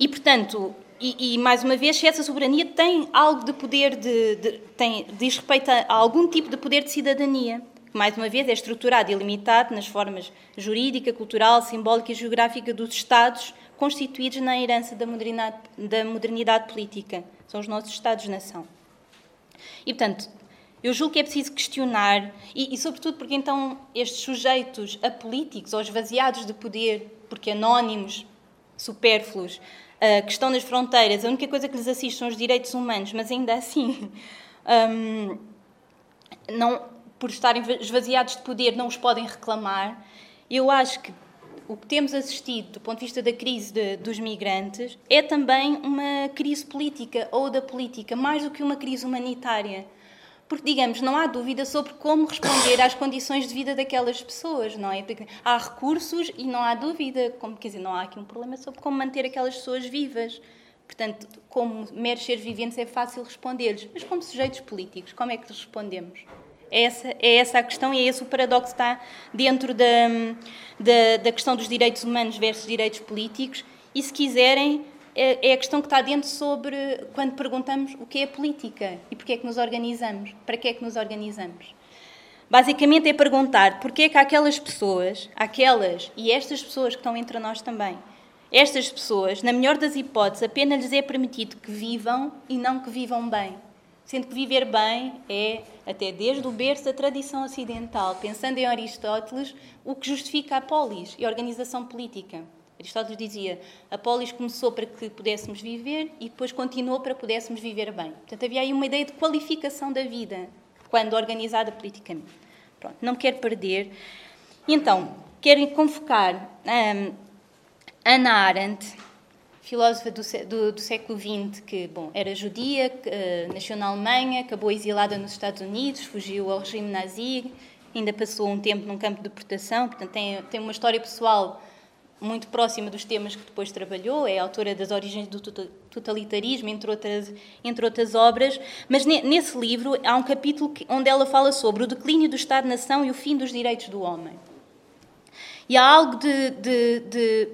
e, portanto, e, e, mais uma vez, se essa soberania tem algo de poder, de, de, tem, diz respeito a algum tipo de poder de cidadania, que mais uma vez é estruturado e limitado nas formas jurídica, cultural, simbólica e geográfica dos Estados constituídos na herança da modernidade, da modernidade política. São os nossos Estados-nação. E, portanto, eu julgo que é preciso questionar, e, e, sobretudo porque então estes sujeitos apolíticos ou esvaziados de poder, porque anónimos, supérfluos, uh, que estão nas fronteiras, a única coisa que lhes assiste são os direitos humanos, mas ainda assim, *laughs* um, não, por estarem esvaziados de poder, não os podem reclamar. Eu acho que o que temos assistido do ponto de vista da crise de, dos migrantes é também uma crise política ou da política, mais do que uma crise humanitária porque, digamos, não há dúvida sobre como responder às condições de vida daquelas pessoas, não é? Há recursos e não há dúvida, como, quer dizer, não há aqui um problema sobre como manter aquelas pessoas vivas. Portanto, como meros seres viventes é fácil responder-lhes, mas como sujeitos políticos, como é que respondemos? Essa, é essa a questão e é esse o paradoxo que está dentro da, da, da questão dos direitos humanos versus direitos políticos e, se quiserem, é, é a questão que está dentro sobre quando perguntamos o que é política e porque é que nos organizamos, para que é que nos organizamos. Basicamente é perguntar porque é que aquelas pessoas, aquelas e estas pessoas que estão entre nós também, estas pessoas, na melhor das hipóteses, apenas lhes é permitido que vivam e não que vivam bem. Sendo que viver bem é, até desde o berço da tradição ocidental, pensando em Aristóteles, o que justifica a polis e a organização política. Aristóteles dizia: a polis começou para que pudéssemos viver e depois continuou para que pudéssemos viver bem. Portanto, havia aí uma ideia de qualificação da vida, quando organizada politicamente. Pronto, não quero perder. Então, quero convocar um, Ana Arendt, filósofa do, do, do, século XX, que bom, era judia, uh, nasceu na Alemanha, acabou exilada nos Estados Unidos, fugiu ao regime nazi, ainda passou um tempo num campo de deportação, portanto, tem, tem uma história pessoal muito próxima dos temas que depois trabalhou, é autora das Origens do Totalitarismo, entre outras, entre outras obras, mas nesse livro há um capítulo onde ela fala sobre o declínio do Estado-nação e o fim dos direitos do homem. E há algo de, de, de,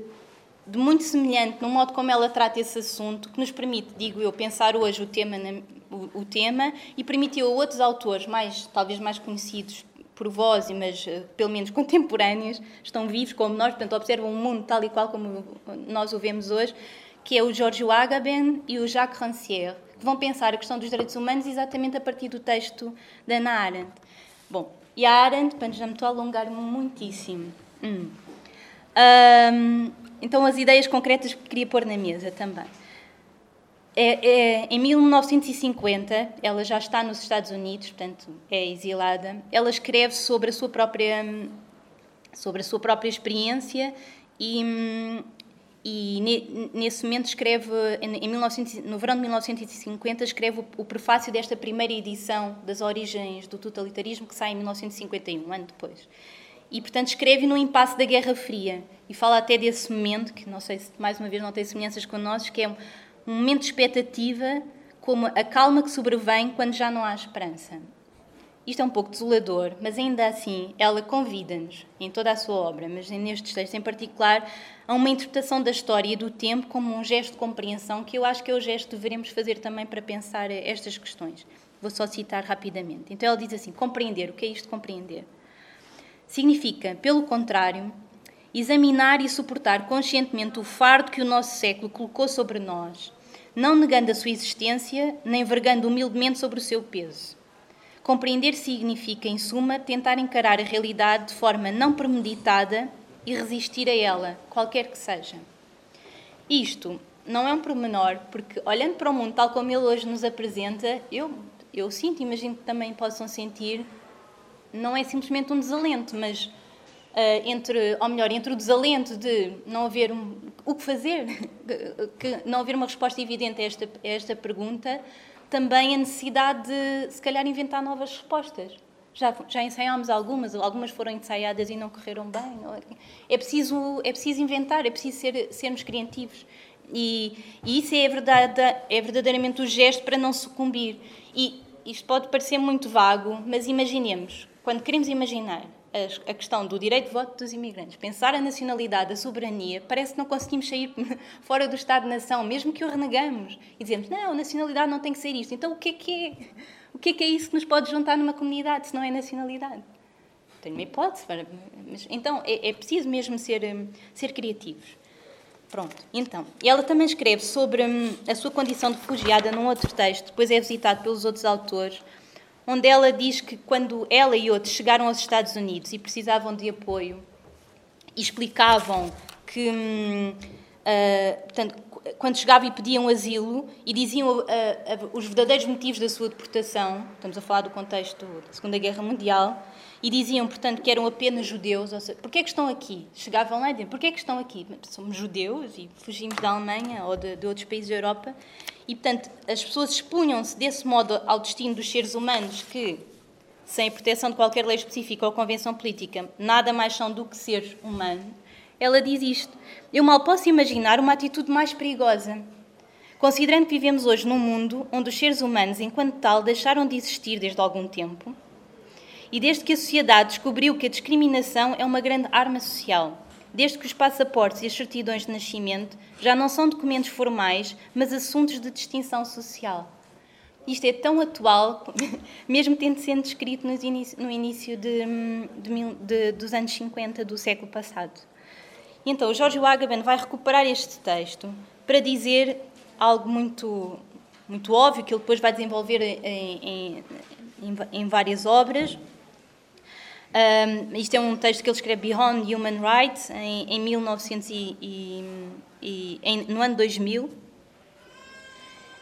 de, muito semelhante no modo como ela trata esse assunto, que nos permite, digo eu, pensar hoje o tema, o, o tema e permitiu a outros autores, mais, talvez mais conhecidos por vós, mas uh, pelo menos *laughs* contemporâneas, estão vivos como nós, portanto, observam o mundo tal e qual como nós o vemos hoje, que é o Giorgio Agamben e o Jacques Rancière, que vão pensar a questão dos direitos humanos exatamente a partir do texto da Ana Arendt. Bom, e a Arendt, para já me estou a alongar muitíssimo. Hum. Um, então, as ideias concretas que queria pôr na mesa também. É, é, em 1950, ela já está nos Estados Unidos, portanto é exilada. Ela escreve sobre a sua própria sobre a sua própria experiência e, e nesse momento escreve em 1900, no verão de 1950 escreve o prefácio desta primeira edição das origens do totalitarismo que sai em 1951, um ano depois. E portanto escreve no impasse da Guerra Fria e fala até desse momento que não sei se mais uma vez não tem semelhanças com nós, que é um momento de expectativa, como a calma que sobrevém quando já não há esperança. Isto é um pouco desolador, mas ainda assim ela convida-nos, em toda a sua obra, mas nestes textos em particular, a uma interpretação da história e do tempo como um gesto de compreensão que eu acho que é o gesto que devemos fazer também para pensar estas questões. Vou só citar rapidamente. Então ela diz assim: compreender. O que é isto compreender? Significa, pelo contrário, examinar e suportar conscientemente o fardo que o nosso século colocou sobre nós não negando a sua existência, nem vergando humildemente sobre o seu peso. Compreender significa, em suma, tentar encarar a realidade de forma não premeditada e resistir a ela, qualquer que seja. Isto não é um pormenor, porque olhando para o mundo tal como ele hoje nos apresenta, eu, eu sinto, imagino que também possam sentir, não é simplesmente um desalento, mas uh, entre, ou melhor, entre o desalento de não haver um, o que fazer, *laughs* que não haver uma resposta evidente a esta, a esta pergunta, também a necessidade de, se calhar, inventar novas respostas. Já, já ensaiámos algumas, algumas foram ensaiadas e não correram bem. É preciso, é preciso inventar, é preciso ser, sermos criativos. E, e isso é, verdade, é verdadeiramente o gesto para não sucumbir. E isto pode parecer muito vago, mas imaginemos, quando queremos imaginar a, questão do direito de voto dos imigrantes, pensar a nacionalidade, a soberania, parece que não conseguimos sair *laughs* fora do Estado-nação, mesmo que o renegamos. E dizemos, não, a nacionalidade não tem que ser isto. Então o que é que é? O que é que é isso que nos pode juntar numa comunidade, se não é nacionalidade? Tenho uma hipótese. Mas, então, é, é preciso mesmo ser, hum, ser criativos. Pronto, então. Ela também escreve sobre hum, a sua condição de refugiada num outro texto, depois é visitado pelos outros autores, onde ela diz que quando ela e outros chegaram aos Estados Unidos e precisavam de apoio, explicavam que, uh, portanto, quando chegavam e pediam asilo e diziam uh, uh, os verdadeiros motivos da sua deportação, estamos a falar do contexto da Segunda Guerra Mundial, e diziam, portanto, que eram apenas judeus. Ou seja, porquê é que estão aqui? Chegavam lá e diziam, porquê é que estão aqui? Somos judeus e fugimos da Alemanha ou de, de outros países da Europa. E, portanto, as pessoas expunham-se desse modo ao destino dos seres humanos que, sem proteção de qualquer lei específica ou convenção política, nada mais são do que seres humanos. Ela diz isto. Eu mal posso imaginar uma atitude mais perigosa. Considerando que vivemos hoje num mundo onde os seres humanos, enquanto tal, deixaram de existir desde algum tempo, e desde que a sociedade descobriu que a discriminação é uma grande arma social, desde que os passaportes e as certidões de nascimento já não são documentos formais, mas assuntos de distinção social. Isto é tão atual, *laughs* mesmo tendo sido escrito no início de, de, de, dos anos 50 do século passado. Então, o Jorge Agamben vai recuperar este texto para dizer algo muito, muito óbvio, que ele depois vai desenvolver em, em, em várias obras, um, isto é um texto que ele escreve Beyond Human Rights em, em 1900 e, e, e em, no ano 2000. Uh,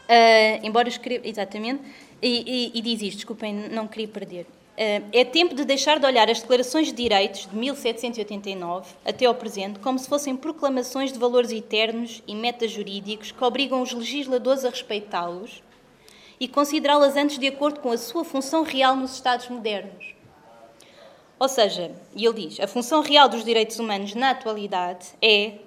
ah, embora escreva exatamente e, e, diz isto, desculpem, não queria perder. Uh, é tempo de deixar de olhar as declarações de direitos de 1789 até ao presente como se fossem proclamações de valores eternos e metas jurídicos que obrigam os legisladores a respeitá-los e considerá-las antes de acordo com a sua função real nos Estados modernos. Ou seja, e ele diz, a função real dos direitos humanos na atualidade é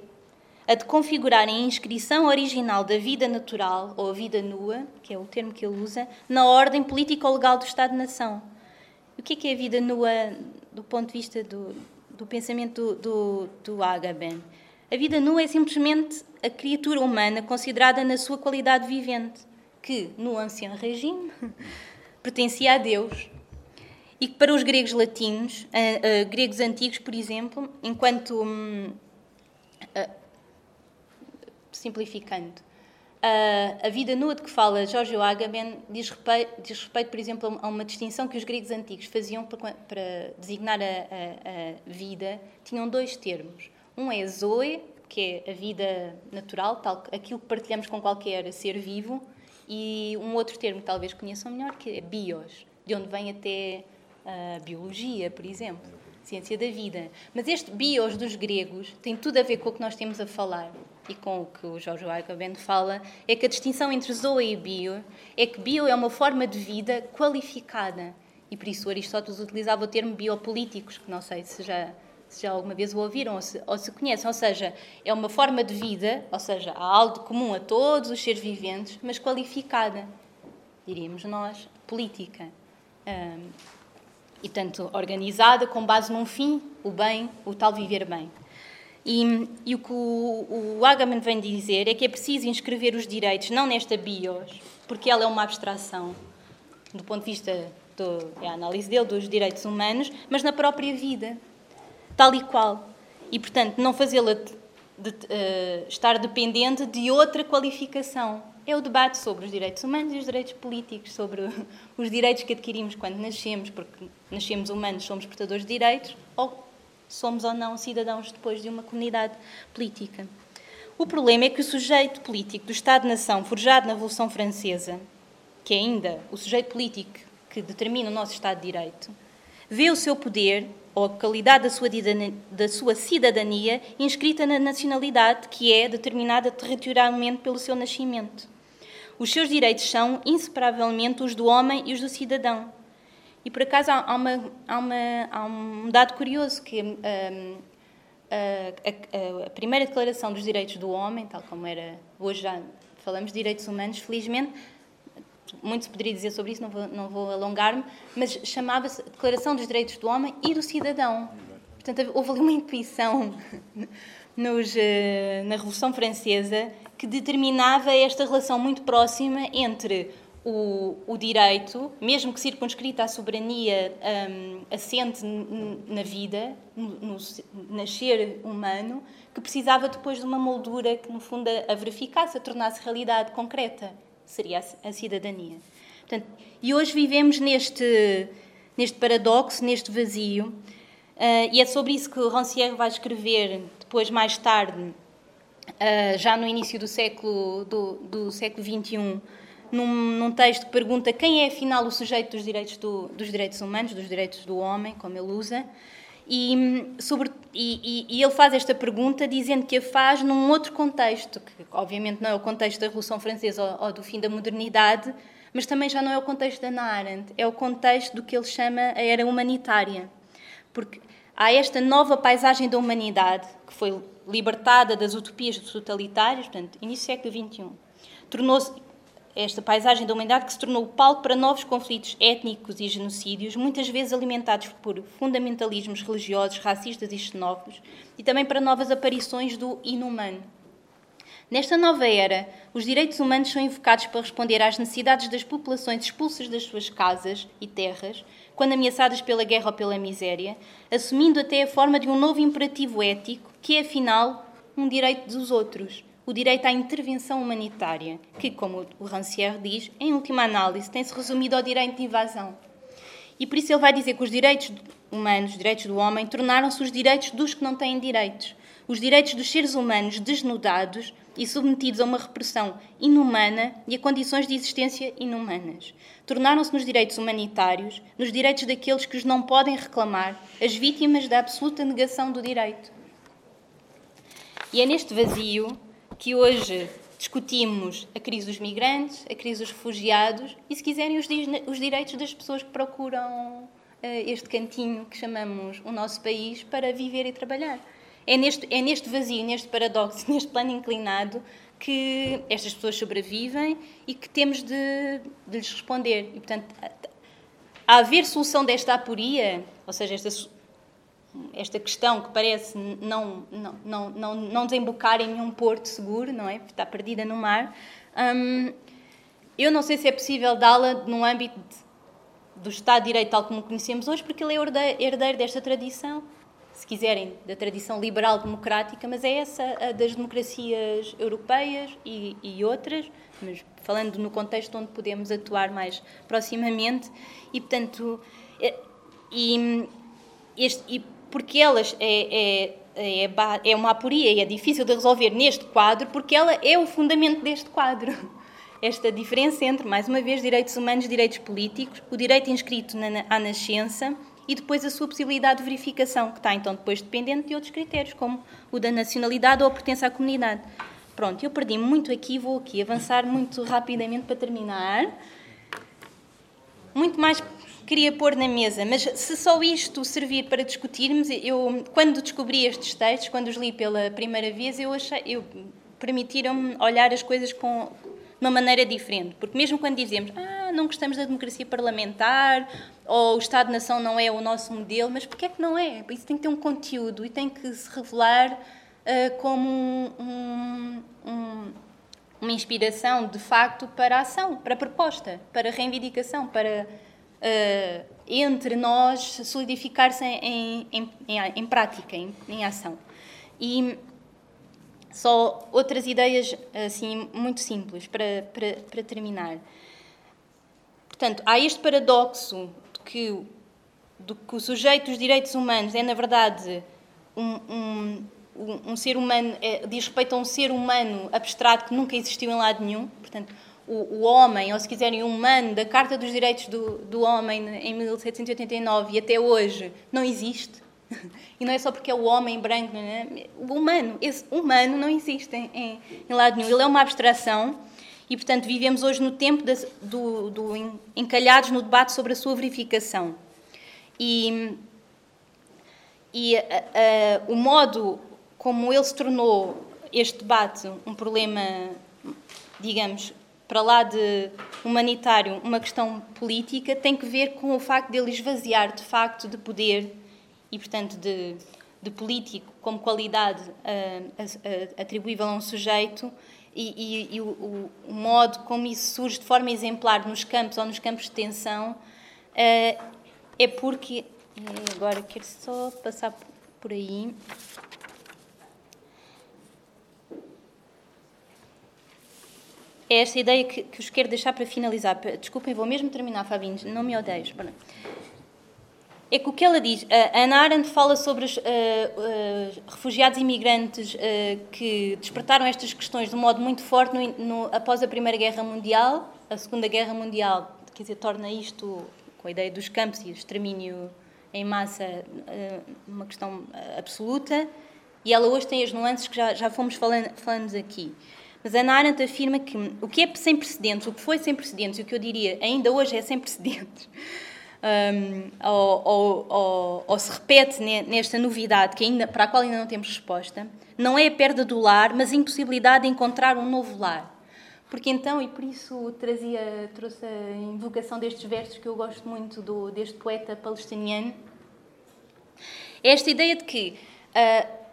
a de configurar a inscrição original da vida natural, ou a vida nua, que é o termo que ele usa, na ordem político-legal do Estado-nação. O que é, que é a vida nua do ponto de vista do, do pensamento do, do, do? A vida nua é simplesmente a criatura humana considerada na sua qualidade vivente, que, no ancião regime, *laughs* pertencia a Deus e que para os gregos latinos, uh, uh, gregos antigos, por exemplo, enquanto. Um, uh, simplificando, a vida nua de que fala Giorgio Agamben diz respeito, diz respeito, por exemplo, a uma distinção que os gregos antigos faziam para, para designar a, a, a, vida. Tinham dois termos. Um é zoe, que é a vida natural, tal, aquilo que partilhamos com qualquer ser vivo, e um outro termo que talvez conheçam melhor, que é bios, de onde vem até a biologia, por exemplo, ciência da vida. Mas este bios dos gregos tem tudo a ver com o que nós temos a falar e com o que o Jorge Agamben fala, é que a distinção entre zoe e bio é que bio é uma forma de vida qualificada. E por isso Aristóteles utilizava o termo biopolíticos, que não sei se já, se já alguma vez o ouviram ou se, ou se conhecem. Ou seja, é uma forma de vida, ou seja, há algo comum a todos os seres viventes, mas qualificada. Diríamos nós, política. Um, e, tanto organizada com base num fim, o bem, o tal viver bem. E, e o que o, o vem dizer é que é preciso inscrever os direitos não nesta bios, porque ela é uma abstração do ponto de vista da é análise dele dos direitos humanos, mas na própria vida, tal e qual. E, portanto, não fazê-la de, de, uh, estar dependente de outra qualificação é o debate sobre os direitos humanos e os direitos políticos, sobre *laughs* os direitos que adquirimos quando nascemos, porque nascemos humanos, somos portadores de direitos, ou somos ou não cidadãos depois de uma comunidade política. O problema é que o sujeito político do Estado-nação forjado na Revolução Francesa, que é ainda o sujeito político que determina o nosso Estado de Direito, vê o seu poder ou a qualidade da sua, da sua cidadania inscrita na nacionalidade que é determinada territorialmente pelo seu nascimento. Os seus direitos são inseparavelmente os do homem e os do cidadão. E por acaso há, uma, há, uma, há um dado curioso que um, a, a, a, primeira declaração dos direitos do homem, tal como era hoje já falamos de direitos humanos, felizmente muito se poderia dizer sobre isso, não vou, não vou alongar-me, mas chamava-se Declaração dos Direitos do Homem e do Cidadão. Portanto, houve ali uma intuição nos, eh, na Revolução Francesa que determinava esta relação muito próxima entre o, o direito, mesmo que circunscrita à soberania um, assente na vida, no, no, nascer humano, que precisava depois de uma moldura que, no fundo, a verificasse, a tornasse realidade concreta. Seria a, a cidadania. Portanto, e hoje vivemos neste, neste paradoxo, neste vazio, uh, e é sobre isso que Rancière vai escrever depois, mais tarde, uh, já no início do século, do, do século XXI, num, num, texto que pergunta quem é afinal o sujeito dos direitos, do, dos direitos humanos, dos direitos do homem, como ele usa, e, sobre, e, e, ele faz esta pergunta dizendo que a faz num outro contexto, que obviamente não é o contexto da Revolução Francesa ou, ou do fim da modernidade, mas também já não é o contexto da Hannah Arendt, é o contexto do que ele chama a era humanitária. Porque há esta nova paisagem da humanidade que foi libertada das utopias totalitárias, portanto, início do século XXI, tornou-se esta paisagem da humanidade que se tornou o palco para novos conflitos étnicos e genocídios, muitas vezes alimentados por fundamentalismos religiosos, racistas e xenófobos, e também para novas aparições do inumano. Nesta nova era, os direitos humanos são invocados para responder às necessidades das populações expulsas das suas casas e terras, quando ameaçadas pela guerra ou pela miséria, assumindo até a forma de um novo imperativo ético, que é afinal um direito dos outros, o direito à intervenção humanitária, que, como o Rancière diz, em última análise, tem-se resumido ao direito de invasão. E por isso ele vai dizer que os direitos humanos, os direitos do homem, tornaram-se os direitos dos que não têm direitos. Os direitos dos seres humanos desnudados e submetidos a uma repressão inumana e a condições de existência inumanas. Tornaram-se nos direitos humanitários, nos direitos daqueles que os não podem reclamar, as vítimas da absoluta negação do direito. E é neste vazio que hoje discutimos a crise dos migrantes, a crise dos refugiados e, se quiserem, os, os direitos das pessoas que procuram uh, este cantinho que chamamos o nosso país para viver e trabalhar. É neste, é neste vazio, neste paradoxo, *laughs* neste plano inclinado que estas pessoas sobrevivem e que temos de, de lhes responder. E, portanto, a haver solução desta aporia, ou seja, esta esta questão que parece não, não, não, não, não desembocar em nenhum porto seguro, não é? Está perdida no mar. Hum, eu não sei se é possível dá-la no âmbito de, do Estado de Direito tal como o conhecemos hoje, porque ele é herdeiro, herdeiro desta tradição, se quiserem, da tradição liberal-democrática, mas é essa das democracias europeias e, e outras, mas falando no contexto onde podemos atuar mais proximamente. E, portanto, é, e, este, e porque elas é, é, é, é uma aporia e é difícil de resolver neste quadro, porque ela é o fundamento deste quadro. Esta diferença entre, mais uma vez, direitos humanos e direitos políticos, o direito inscrito na, à nascença e depois a sua possibilidade de verificação, que está então depois dependente de outros critérios, como o da nacionalidade ou a pertença à comunidade. Pronto, eu perdi muito aqui, vou aqui avançar muito rapidamente para terminar. Muito mais queria pôr na mesa, mas se só isto servir para discutirmos, eu quando descobri estes textos, quando os li pela primeira vez, eu achei, eu permitiram-me olhar as coisas com de uma maneira diferente, porque mesmo quando dizemos, ah, não gostamos da democracia parlamentar, ou o Estado-nação não é o nosso modelo, mas porquê é que não é? Isso tem que ter um conteúdo e tem que se revelar uh, como um, um, uma inspiração, de facto, para a ação, para a proposta, para a reivindicação, para uh, entre nós solidificar-se em, em, em, em, prática, em, ação. E só outras ideias assim muito simples para, para, para terminar. Portanto, há este paradoxo de que, de que o sujeito dos direitos humanos é, na verdade, um, um, um ser humano, é, diz respeito a um ser humano abstrato que nunca existiu em lado nenhum. Portanto, o, o, homem, ou se quiserem, o humano da Carta dos Direitos do, do Homem em 1789 e até hoje não existe. *laughs* E não é só porque é o homem branco, é? o humano, esse humano não existe em, em, lado nenhum. Ele é uma abstração e, portanto, vivemos hoje no tempo do, do, encalhados no debate sobre a sua verificação. E, e a, a, o modo como ele se tornou este debate um problema, digamos, para lá de humanitário, uma questão política, tem que ver com o facto de ele esvaziar, de facto, de poder e, portanto, de, de político como qualidade uh, atribuível a um sujeito e, e, e o, o, modo como isso surge de forma exemplar nos campos ou nos campos de tensão uh, é porque. Agora quero só passar por aí. É esta ideia que, que vos quero deixar para finalizar. Desculpem, vou mesmo terminar, Fabinho, não me odeies. É que o que ela diz, a Ana Arendt fala sobre os uh, uh, refugiados imigrantes uh, que despertaram estas questões de um modo muito forte no, no, após a Primeira Guerra Mundial. A Segunda Guerra Mundial, quer dizer, torna isto, com a ideia dos campos e o extermínio em massa, uma questão absoluta. E ela hoje tem as nuances que já, já fomos falando, falando aqui. Mas a Ana Arendt afirma que o que é sem precedentes, o que foi sem precedentes, e o que eu diria ainda hoje é sem precedentes, um, ou, ou, ou, ou, se repete nesta novidade que ainda, para a qual ainda não temos resposta, não é a perda do lar, mas a impossibilidade de encontrar um novo lar. Porque então, e por isso trazia, trouxe a invocação destes versos que eu gosto muito do, deste poeta palestiniano, é esta ideia de que uh,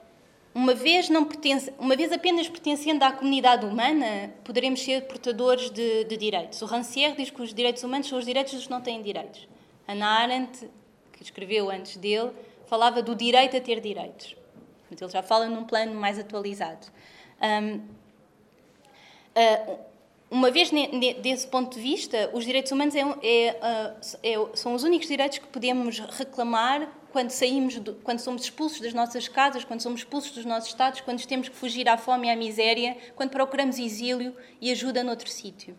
uma vez, não pertence, uma vez apenas pertencendo à comunidade humana, poderemos ser portadores de, de, direitos. O Rancière diz que os direitos humanos são os direitos dos que não têm direitos. Ana Arendt, que escreveu antes dele, falava do direito a ter direitos. Mas ele já fala num plano mais atualizado. Uh, uma vez desse ponto de vista, os direitos humanos é, é, uh, é, são os únicos direitos que podemos reclamar quando saímos, do, quando somos expulsos das nossas casas, quando somos expulsos dos nossos estados, quando temos que fugir à fome e à miséria, quando procuramos exílio e ajuda noutro sítio.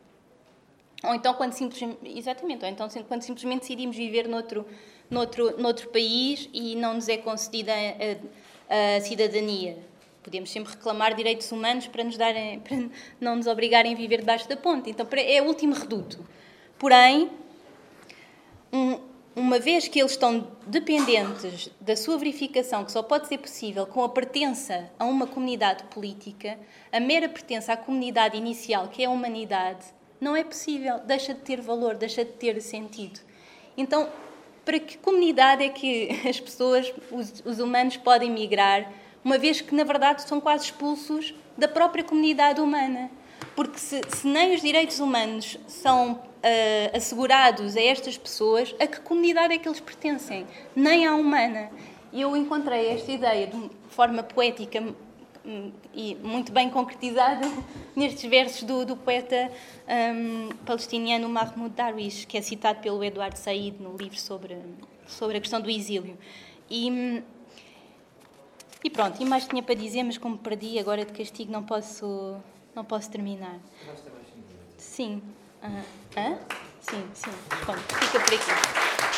Ou então quando simplesmente, exatamente, ou então quando simplesmente decidimos viver noutro, noutro, noutro país e não nos é concedida a, a, cidadania. Podemos sempre reclamar direitos humanos para, nos darem, *laughs* para não nos obrigarem a viver debaixo da ponte. Então é o último reduto. Porém, um, uma vez que eles estão dependentes da sua verificação, que só pode ser possível com a pertença a uma comunidade política, a mera pertença à comunidade inicial, que é a humanidade, não é possível, deixa de ter valor, deixa de ter sentido. Então, para que comunidade é que *laughs* as pessoas, os, os humanos, podem migrar, uma vez que, na verdade, são quase expulsos da própria comunidade humana? Porque se, se nem os direitos humanos são uh, assegurados a estas pessoas, a que comunidade é que eles pertencem? Nem à humana. E eu encontrei esta ideia de forma poética e muito bem concretizada *laughs* nestes versos do, do poeta um, palestiniano Mahmoud Darwish, que é citado pelo Eduardo Said no livro sobre, sobre a questão do exílio. E, hum, e pronto, e mais tinha para dizer, mas como perdi agora de castigo não posso, não posso terminar. Sim. Uh? Sim, sim. Pronto, fica por aqui.